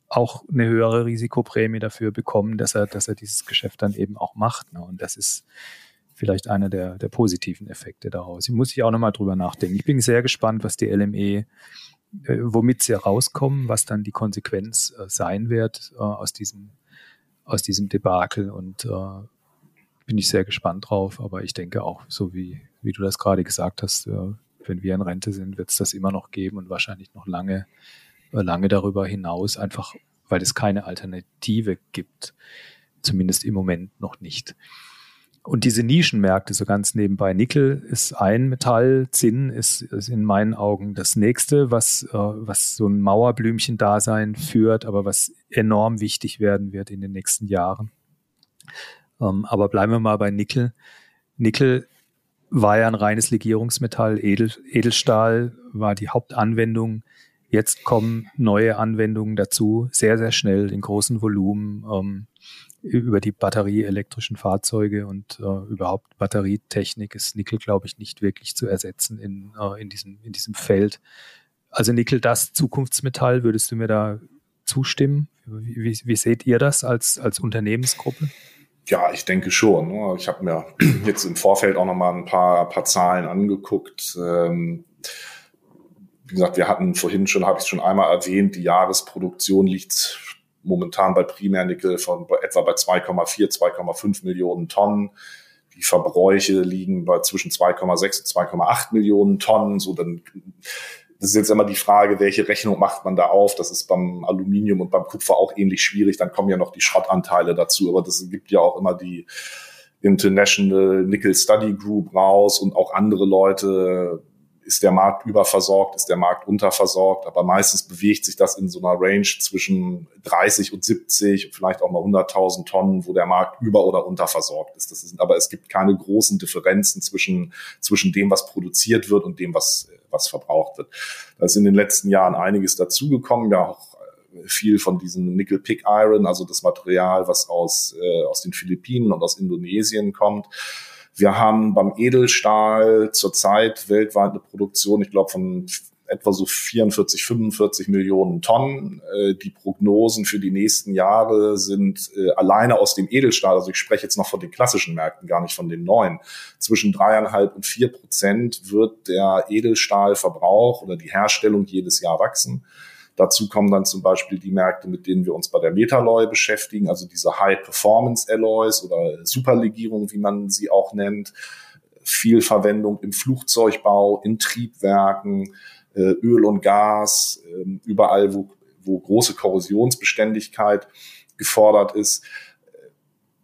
auch eine höhere Risikoprämie dafür bekommen, dass er, dass er dieses Geschäft dann eben auch macht. Ne? Und das ist vielleicht einer der, der positiven Effekte daraus. Ich muss ich auch nochmal drüber nachdenken. Ich bin sehr gespannt, was die LME äh, womit sie rauskommen, was dann die Konsequenz äh, sein wird äh, aus diesem aus diesem Debakel und äh, bin ich sehr gespannt drauf. Aber ich denke auch, so wie wie du das gerade gesagt hast, äh, wenn wir in Rente sind, wird es das immer noch geben und wahrscheinlich noch lange äh, lange darüber hinaus, einfach weil es keine Alternative gibt, zumindest im Moment noch nicht. Und diese Nischenmärkte, so ganz nebenbei, Nickel ist ein Metall, Zinn ist, ist in meinen Augen das nächste, was, äh, was so ein Mauerblümchen-Dasein führt, aber was enorm wichtig werden wird in den nächsten Jahren. Ähm, aber bleiben wir mal bei Nickel. Nickel war ja ein reines Legierungsmetall. Edel, Edelstahl war die Hauptanwendung. Jetzt kommen neue Anwendungen dazu, sehr, sehr schnell in großen Volumen ähm, über die batterieelektrischen Fahrzeuge und äh, überhaupt Batterietechnik ist Nickel, glaube ich, nicht wirklich zu ersetzen in, äh, in, diesem, in diesem Feld. Also Nickel, das Zukunftsmetall, würdest du mir da zustimmen? Wie, wie, seht ihr das als, als Unternehmensgruppe? Ja, ich denke schon. Ne? Ich habe mir jetzt im Vorfeld auch noch mal ein paar, paar Zahlen angeguckt. Ähm, wie gesagt, wir hatten vorhin schon, habe ich schon einmal erwähnt, die Jahresproduktion liegt momentan bei Primärnickel von etwa bei 2,4, 2,5 Millionen Tonnen. Die Verbräuche liegen bei zwischen 2,6 und 2,8 Millionen Tonnen. So dann das ist jetzt immer die Frage, welche Rechnung macht man da auf? Das ist beim Aluminium und beim Kupfer auch ähnlich schwierig. Dann kommen ja noch die Schrottanteile dazu. Aber das gibt ja auch immer die International Nickel Study Group raus und auch andere Leute. Ist der Markt überversorgt? Ist der Markt unterversorgt? Aber meistens bewegt sich das in so einer Range zwischen 30 und 70, vielleicht auch mal 100.000 Tonnen, wo der Markt über- oder unterversorgt ist. Das ist. Aber es gibt keine großen Differenzen zwischen, zwischen dem, was produziert wird und dem, was was verbraucht wird. Da ist in den letzten Jahren einiges dazugekommen, ja auch äh, viel von diesem Nickel Pig Iron, also das Material, was aus, äh, aus den Philippinen und aus Indonesien kommt. Wir haben beim Edelstahl zurzeit weltweit eine Produktion, ich glaube, von etwa so 44, 45 Millionen Tonnen. Äh, die Prognosen für die nächsten Jahre sind äh, alleine aus dem Edelstahl, also ich spreche jetzt noch von den klassischen Märkten, gar nicht von den neuen, zwischen dreieinhalb und vier Prozent wird der Edelstahlverbrauch oder die Herstellung jedes Jahr wachsen. Dazu kommen dann zum Beispiel die Märkte, mit denen wir uns bei der Metalloy beschäftigen, also diese High-Performance-Alloys oder Superlegierung, wie man sie auch nennt. Viel Verwendung im Flugzeugbau, in Triebwerken, äh, Öl und Gas, ähm, überall, wo, wo große Korrosionsbeständigkeit gefordert ist. Äh,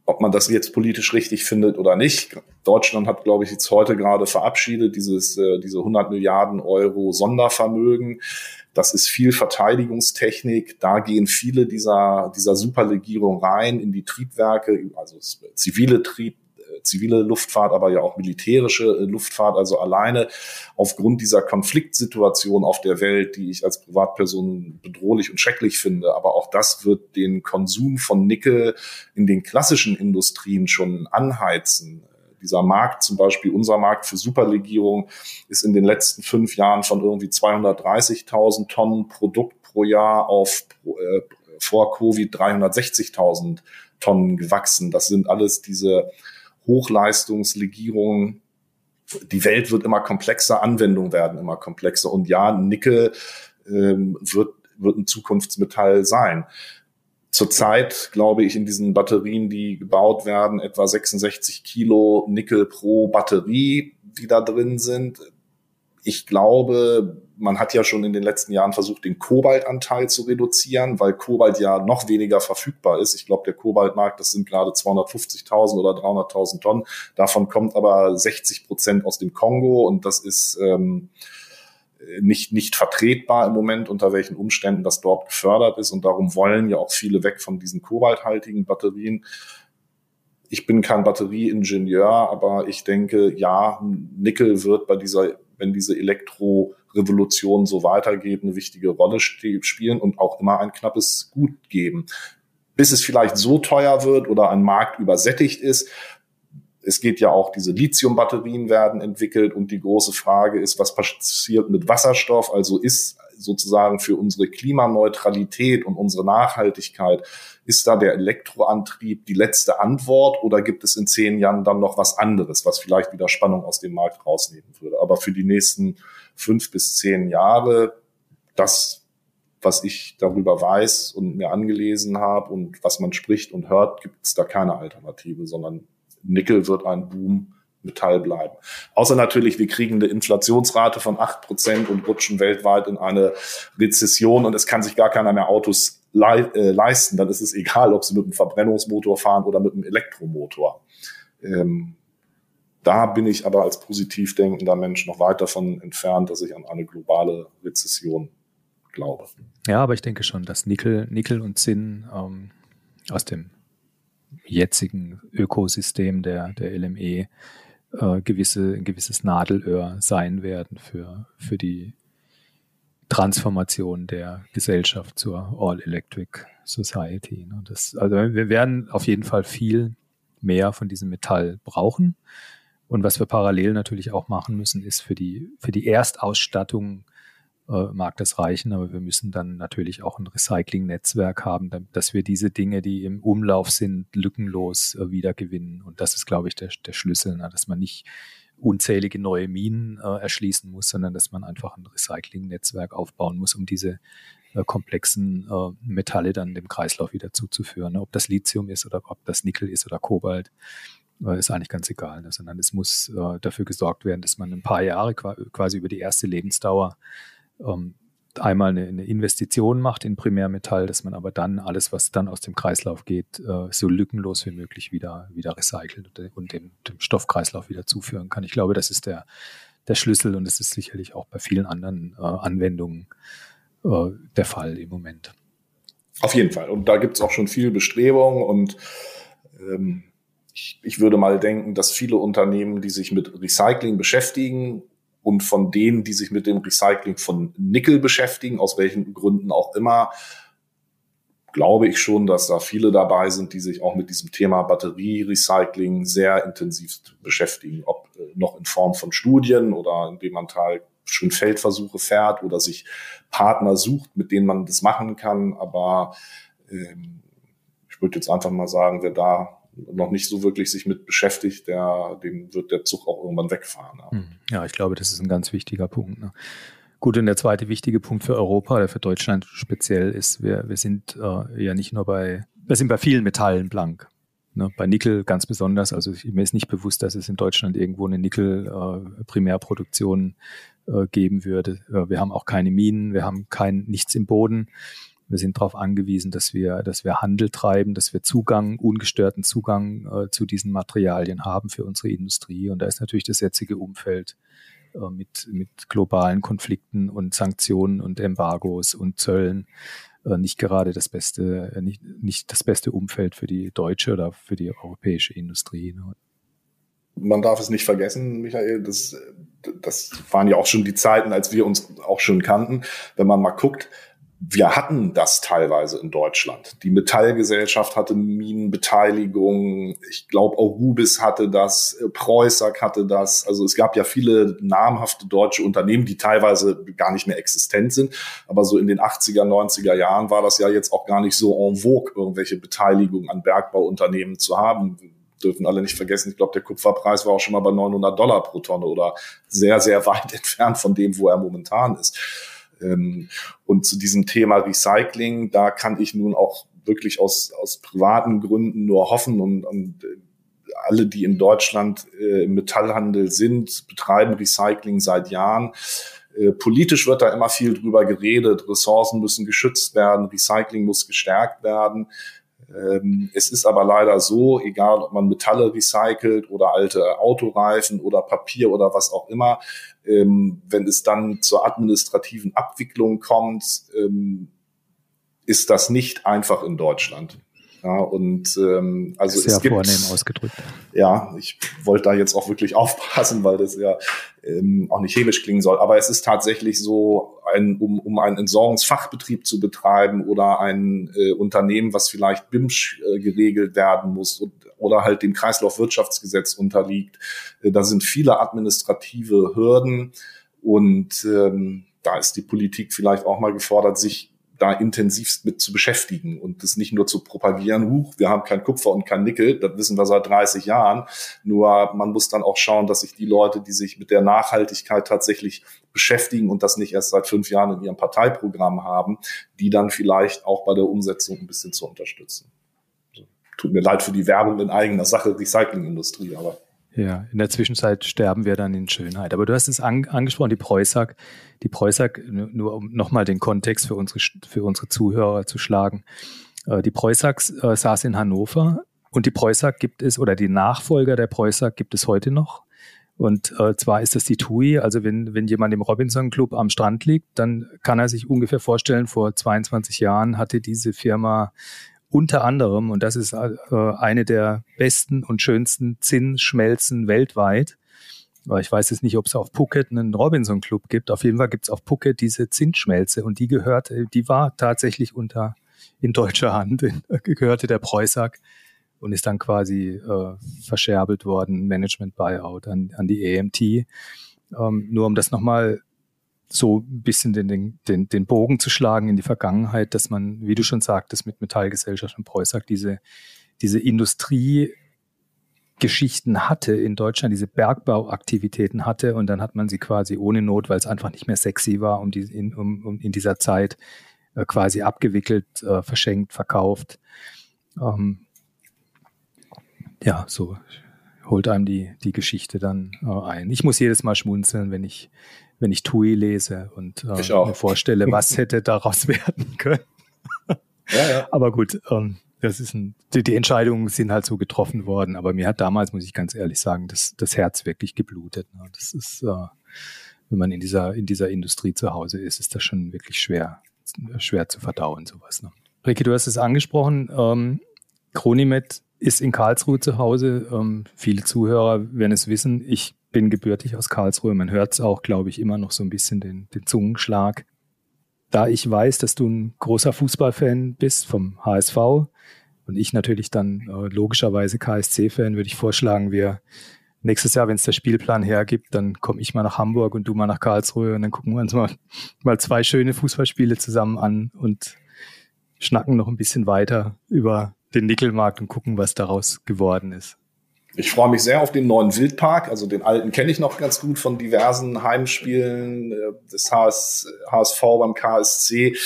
ob man das jetzt politisch richtig findet oder nicht. Deutschland hat, glaube ich, jetzt heute gerade verabschiedet, dieses, äh, diese 100 Milliarden Euro Sondervermögen. Das ist viel Verteidigungstechnik. Da gehen viele dieser, dieser Superlegierung rein in die Triebwerke, also zivile Trieb, zivile Luftfahrt, aber ja auch militärische äh, Luftfahrt. Also alleine aufgrund dieser Konfliktsituation auf der Welt, die ich als Privatperson bedrohlich und schrecklich finde, aber auch das wird den Konsum von Nickel in den klassischen Industrien schon anheizen dieser Markt, zum Beispiel unser Markt für Superlegierung, ist in den letzten fünf Jahren von irgendwie 230.000 Tonnen Produkt pro Jahr auf äh, vor Covid 360.000 Tonnen gewachsen. Das sind alles diese Hochleistungslegierung. Die Welt wird immer komplexer, Anwendungen werden immer komplexer. Und ja, Nickel ähm, wird, wird ein Zukunftsmetall sein. Zurzeit glaube ich in diesen Batterien, die gebaut werden, etwa 66 Kilo Nickel pro Batterie, die da drin sind. Ich glaube, man hat ja schon in den letzten Jahren versucht, den Kobaltanteil zu reduzieren, weil Kobalt ja noch weniger verfügbar ist. Ich glaube, der Kobaltmarkt, das sind gerade 250.000 oder 300.000 Tonnen. Davon kommt aber 60 Prozent aus dem Kongo und das ist ähm, nicht, nicht vertretbar im Moment, unter welchen Umständen das dort gefördert ist. Und darum wollen ja auch viele weg von diesen kobalthaltigen Batterien. Ich bin kein Batterieingenieur, aber ich denke, ja, Nickel wird bei dieser, wenn diese Elektro Revolution so weitergeht, eine wichtige Rolle spielen und auch immer ein knappes Gut geben. Bis es vielleicht so teuer wird oder ein Markt übersättigt ist. Es geht ja auch, diese Lithium-Batterien werden entwickelt und die große Frage ist, was passiert mit Wasserstoff? Also ist sozusagen für unsere Klimaneutralität und unsere Nachhaltigkeit, ist da der Elektroantrieb die letzte Antwort oder gibt es in zehn Jahren dann noch was anderes, was vielleicht wieder Spannung aus dem Markt rausnehmen würde? Aber für die nächsten fünf bis zehn Jahre. Das, was ich darüber weiß und mir angelesen habe und was man spricht und hört, gibt es da keine Alternative, sondern Nickel wird ein Boom Metall bleiben. Außer natürlich, wir kriegen eine Inflationsrate von acht Prozent und rutschen weltweit in eine Rezession und es kann sich gar keiner mehr Autos le äh, leisten. Dann ist es egal, ob sie mit einem Verbrennungsmotor fahren oder mit einem Elektromotor. Ähm, da bin ich aber als positiv denkender Mensch noch weit davon entfernt, dass ich an eine globale Rezession glaube. Ja, aber ich denke schon, dass Nickel, Nickel und Zinn ähm, aus dem jetzigen Ökosystem der, der LME äh, gewisse, ein gewisses Nadelöhr sein werden für, für die Transformation der Gesellschaft zur All-Electric Society. Ne? Das, also wir werden auf jeden Fall viel mehr von diesem Metall brauchen. Und was wir parallel natürlich auch machen müssen, ist für die, für die Erstausstattung äh, mag das reichen, aber wir müssen dann natürlich auch ein Recycling-Netzwerk haben, dass wir diese Dinge, die im Umlauf sind, lückenlos äh, wiedergewinnen. Und das ist, glaube ich, der, der Schlüssel, ne? dass man nicht unzählige neue Minen äh, erschließen muss, sondern dass man einfach ein Recycling-Netzwerk aufbauen muss, um diese komplexen Metalle dann dem Kreislauf wieder zuzuführen. Ne? Ob das Lithium ist oder ob das Nickel ist oder Kobalt, ist eigentlich ganz egal, ne? sondern es muss dafür gesorgt werden, dass man ein paar Jahre quasi über die erste Lebensdauer ähm, einmal eine, eine, Investition macht in Primärmetall, dass man aber dann alles, was dann aus dem Kreislauf geht, äh, so lückenlos wie möglich wieder, wieder recycelt und dem, dem Stoffkreislauf wieder zuführen kann. Ich glaube, das ist der, der Schlüssel und es ist sicherlich auch bei vielen anderen äh, Anwendungen äh, der Fall im Moment. Auf jeden Fall. Und da gibt es auch schon viel Bestrebung und ähm, ich, ich würde mal denken, dass viele Unternehmen, die sich mit Recycling beschäftigen, und von denen, die sich mit dem Recycling von Nickel beschäftigen, aus welchen Gründen auch immer, glaube ich schon, dass da viele dabei sind, die sich auch mit diesem Thema Batterierecycling sehr intensiv beschäftigen, ob äh, noch in Form von Studien oder indem man halt schon Feldversuche fährt oder sich Partner sucht, mit denen man das machen kann. Aber ähm, ich würde jetzt einfach mal sagen, wer da noch nicht so wirklich sich mit beschäftigt, der, dem wird der Zug auch irgendwann wegfahren. Ja, hm. ja ich glaube, das ist ein ganz wichtiger Punkt. Ne? Gut, und der zweite wichtige Punkt für Europa oder für Deutschland speziell ist, wir, wir sind äh, ja nicht nur bei, wir sind bei vielen Metallen blank. Ne? Bei Nickel ganz besonders. Also ich, mir ist nicht bewusst, dass es in Deutschland irgendwo eine Nickel-Primärproduktion äh, äh, geben würde. Äh, wir haben auch keine Minen, wir haben kein nichts im Boden. Wir sind darauf angewiesen, dass wir, dass wir Handel treiben, dass wir Zugang, ungestörten Zugang äh, zu diesen Materialien haben für unsere Industrie. Und da ist natürlich das jetzige Umfeld äh, mit, mit globalen Konflikten und Sanktionen und Embargos und Zöllen äh, nicht gerade das beste, äh, nicht, nicht das beste Umfeld für die deutsche oder für die europäische Industrie. Ne? man darf es nicht vergessen, Michael, das, das waren ja auch schon die Zeiten, als wir uns auch schon kannten. Wenn man mal guckt, wir hatten das teilweise in Deutschland. Die Metallgesellschaft hatte Minenbeteiligung. Ich glaube, auch Rubis hatte das, äh, Preußack hatte das. Also es gab ja viele namhafte deutsche Unternehmen, die teilweise gar nicht mehr existent sind. Aber so in den 80er, 90er Jahren war das ja jetzt auch gar nicht so en vogue, irgendwelche Beteiligungen an Bergbauunternehmen zu haben dürfen alle nicht vergessen, ich glaube, der Kupferpreis war auch schon mal bei 900 Dollar pro Tonne oder sehr, sehr weit entfernt von dem, wo er momentan ist. Ähm, und zu diesem Thema Recycling, da kann ich nun auch wirklich aus, aus privaten Gründen nur hoffen und, und äh, alle, die in Deutschland äh, im Metallhandel sind, betreiben Recycling seit Jahren. Äh, politisch wird da immer viel drüber geredet. Ressourcen müssen geschützt werden, Recycling muss gestärkt werden. Ähm, es ist aber leider so, egal ob man Metalle recycelt oder alte Autoreifen oder Papier oder was auch immer, ähm, wenn es dann zur administrativen Abwicklung kommt, ähm, ist das nicht einfach in Deutschland. Ja, und ähm, also Sehr es gibt, vornehm ausgedrückt. Ja, ich wollte da jetzt auch wirklich aufpassen, weil das ja ähm, auch nicht chemisch klingen soll. Aber es ist tatsächlich so, ein, um, um einen Entsorgungsfachbetrieb zu betreiben oder ein äh, Unternehmen, was vielleicht BIMSCH äh, geregelt werden muss und, oder halt dem Kreislaufwirtschaftsgesetz unterliegt. Äh, da sind viele administrative Hürden und ähm, da ist die Politik vielleicht auch mal gefordert, sich da intensivst mit zu beschäftigen und das nicht nur zu propagieren, huch, wir haben kein Kupfer und kein Nickel, das wissen wir seit 30 Jahren. Nur man muss dann auch schauen, dass sich die Leute, die sich mit der Nachhaltigkeit tatsächlich beschäftigen und das nicht erst seit fünf Jahren in ihrem Parteiprogramm haben, die dann vielleicht auch bei der Umsetzung ein bisschen zu unterstützen. Tut mir leid für die Werbung in eigener Sache, Recyclingindustrie, aber ja, in der Zwischenzeit sterben wir dann in Schönheit. Aber du hast es an, angesprochen, die Preußack. Die Preußack, nur um nochmal den Kontext für unsere, für unsere Zuhörer zu schlagen. Äh, die Preußack äh, saß in Hannover und die Preußack gibt es, oder die Nachfolger der Preußack gibt es heute noch. Und äh, zwar ist das die TUI. Also wenn, wenn jemand im Robinson Club am Strand liegt, dann kann er sich ungefähr vorstellen, vor 22 Jahren hatte diese Firma unter anderem, und das ist äh, eine der besten und schönsten Zinnschmelzen weltweit, Aber ich weiß jetzt nicht, ob es auf Phuket einen Robinson Club gibt. Auf jeden Fall gibt es auf Phuket diese Zinsschmelze und die gehört, die war tatsächlich unter in deutscher Hand, gehörte der Preußack und ist dann quasi äh, verscherbelt worden, Management Buyout an, an die AMT. Ähm, nur um das nochmal so ein bisschen den, den, den Bogen zu schlagen in die Vergangenheit, dass man, wie du schon sagtest, mit Metallgesellschaft und Preußack diese, diese Industriegeschichten hatte in Deutschland, diese Bergbauaktivitäten hatte und dann hat man sie quasi ohne Not, weil es einfach nicht mehr sexy war, um, die, in, um, um in dieser Zeit äh, quasi abgewickelt, äh, verschenkt, verkauft. Ähm, ja, so holt einem die, die Geschichte dann äh, ein. Ich muss jedes Mal schmunzeln, wenn ich, wenn ich TUI lese und äh, mir vorstelle, was hätte daraus werden können. ja, ja. Aber gut, ähm, das ist ein, die, die, Entscheidungen sind halt so getroffen worden. Aber mir hat damals, muss ich ganz ehrlich sagen, das, das Herz wirklich geblutet. Ne? Das ist, äh, wenn man in dieser, in dieser Industrie zu Hause ist, ist das schon wirklich schwer, schwer zu verdauen, sowas. Ne? Ricky, du hast es angesprochen. Ähm, Chronimet ist in Karlsruhe zu Hause. Ähm, viele Zuhörer werden es wissen. Ich bin gebürtig aus Karlsruhe. Man hört es auch, glaube ich, immer noch so ein bisschen den, den Zungenschlag. Da ich weiß, dass du ein großer Fußballfan bist vom HSV und ich natürlich dann äh, logischerweise KSC-Fan, würde ich vorschlagen, wir nächstes Jahr, wenn es der Spielplan hergibt, dann komme ich mal nach Hamburg und du mal nach Karlsruhe und dann gucken wir uns mal, mal zwei schöne Fußballspiele zusammen an und schnacken noch ein bisschen weiter über den Nickelmarkt und gucken, was daraus geworden ist. Ich freue mich sehr auf den neuen Wildpark. Also den alten kenne ich noch ganz gut von diversen Heimspielen äh, des HS, HSV beim KSC.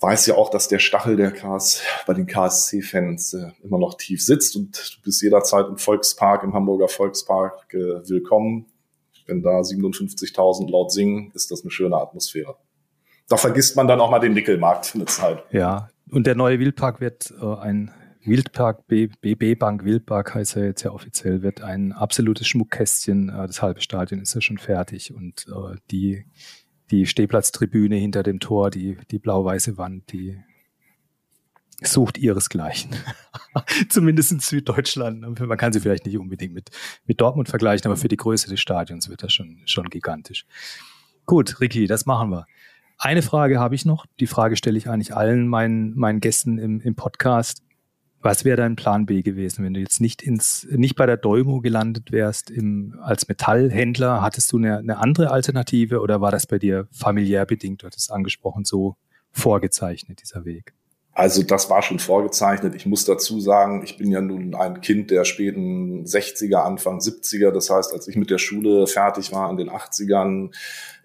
Weiß ja auch, dass der Stachel der KS bei den KSC-Fans äh, immer noch tief sitzt und du bist jederzeit im Volkspark, im Hamburger Volkspark äh, willkommen. Wenn da 57.000 laut singen, ist das eine schöne Atmosphäre. Da vergisst man dann auch mal den Nickelmarkt für eine Zeit. Ja, und der neue Wildpark wird äh, ein Wildpark, BB Bank Wildpark heißt er jetzt ja offiziell, wird ein absolutes Schmuckkästchen. Äh, das halbe Stadion ist ja schon fertig und äh, die, die Stehplatztribüne hinter dem Tor, die, die blau-weiße Wand, die sucht ihresgleichen. Zumindest in Süddeutschland. Man kann sie vielleicht nicht unbedingt mit, mit Dortmund vergleichen, aber für die Größe des Stadions wird das schon, schon gigantisch. Gut, Ricky, das machen wir. Eine Frage habe ich noch. Die Frage stelle ich eigentlich allen meinen, meinen Gästen im, im Podcast. Was wäre dein Plan B gewesen, wenn du jetzt nicht ins, nicht bei der Dolmo gelandet wärst im, als Metallhändler? Hattest du eine, eine andere Alternative oder war das bei dir familiär bedingt? Du hattest angesprochen, so vorgezeichnet, dieser Weg. Also das war schon vorgezeichnet. Ich muss dazu sagen, ich bin ja nun ein Kind der späten 60er, Anfang 70er. Das heißt, als ich mit der Schule fertig war in den 80ern,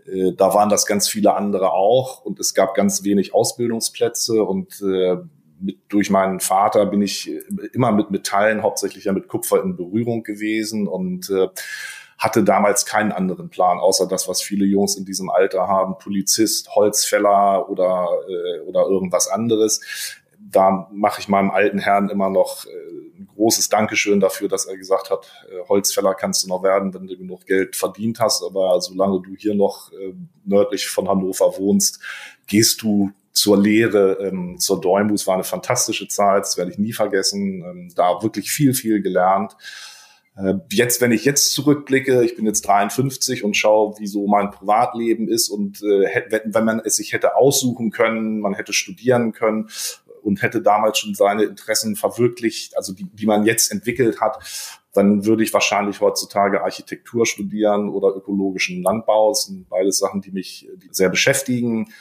äh, da waren das ganz viele andere auch und es gab ganz wenig Ausbildungsplätze und äh, mit, durch meinen Vater bin ich immer mit Metallen, hauptsächlich ja mit Kupfer in Berührung gewesen und äh, hatte damals keinen anderen Plan, außer das, was viele Jungs in diesem Alter haben, Polizist, Holzfäller oder, äh, oder irgendwas anderes. Da mache ich meinem alten Herrn immer noch äh, ein großes Dankeschön dafür, dass er gesagt hat, äh, Holzfäller kannst du noch werden, wenn du genug Geld verdient hast. Aber solange du hier noch äh, nördlich von Hannover wohnst, gehst du zur Lehre, ähm, zur Däumbus war eine fantastische Zeit, das werde ich nie vergessen. Ähm, da wirklich viel, viel gelernt. Äh, jetzt, wenn ich jetzt zurückblicke, ich bin jetzt 53 und schaue, wie so mein Privatleben ist und äh, wenn man es sich hätte aussuchen können, man hätte studieren können und hätte damals schon seine Interessen verwirklicht, also die, die man jetzt entwickelt hat, dann würde ich wahrscheinlich heutzutage Architektur studieren oder ökologischen Landbau. Das sind beides Sachen, die mich sehr beschäftigen.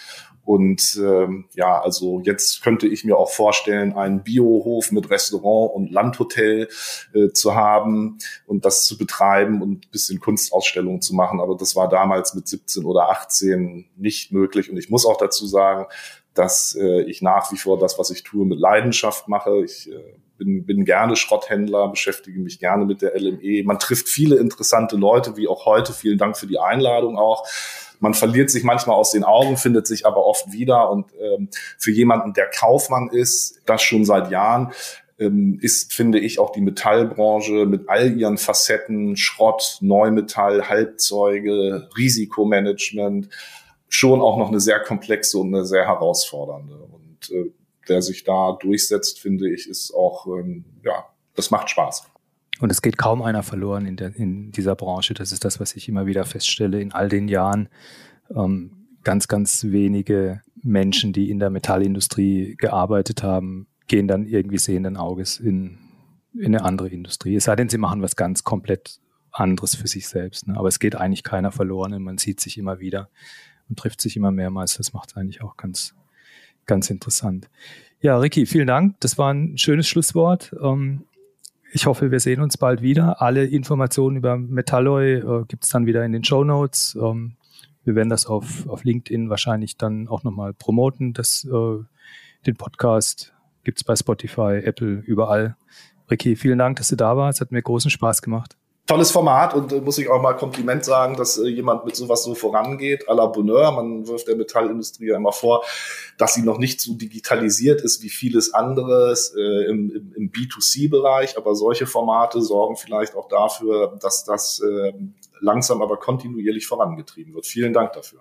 Und ähm, ja, also jetzt könnte ich mir auch vorstellen, einen Biohof mit Restaurant und Landhotel äh, zu haben und das zu betreiben und ein bisschen Kunstausstellungen zu machen. Aber das war damals mit 17 oder 18 nicht möglich. Und ich muss auch dazu sagen, dass äh, ich nach wie vor das, was ich tue, mit Leidenschaft mache. Ich äh, bin, bin gerne Schrotthändler, beschäftige mich gerne mit der LME. Man trifft viele interessante Leute, wie auch heute. Vielen Dank für die Einladung auch. Man verliert sich manchmal aus den Augen, findet sich aber oft wieder. Und ähm, für jemanden, der Kaufmann ist, das schon seit Jahren, ähm, ist, finde ich, auch die Metallbranche mit all ihren Facetten, Schrott, Neumetall, Halbzeuge, Risikomanagement, schon auch noch eine sehr komplexe und eine sehr herausfordernde. Und äh, wer sich da durchsetzt, finde ich, ist auch, ähm, ja, das macht Spaß. Und es geht kaum einer verloren in, der, in dieser Branche. Das ist das, was ich immer wieder feststelle in all den Jahren. Ähm, ganz, ganz wenige Menschen, die in der Metallindustrie gearbeitet haben, gehen dann irgendwie sehenden Auges in, in eine andere Industrie. Es sei denn, sie machen was ganz komplett anderes für sich selbst. Ne? Aber es geht eigentlich keiner verloren und man sieht sich immer wieder und trifft sich immer mehrmals. Das macht es eigentlich auch ganz, ganz interessant. Ja, Ricky, vielen Dank. Das war ein schönes Schlusswort. Ähm, ich hoffe, wir sehen uns bald wieder. Alle Informationen über Metalloy äh, gibt es dann wieder in den Show Notes. Ähm, wir werden das auf, auf LinkedIn wahrscheinlich dann auch nochmal promoten. Das, äh, den Podcast gibt es bei Spotify, Apple, überall. Ricky, vielen Dank, dass du da warst. Hat mir großen Spaß gemacht tolles Format und äh, muss ich auch mal Kompliment sagen, dass äh, jemand mit sowas so vorangeht, à la Bonheur. Man wirft der Metallindustrie ja immer vor, dass sie noch nicht so digitalisiert ist wie vieles anderes äh, im, im, im B2C-Bereich, aber solche Formate sorgen vielleicht auch dafür, dass das äh, langsam aber kontinuierlich vorangetrieben wird. Vielen Dank dafür.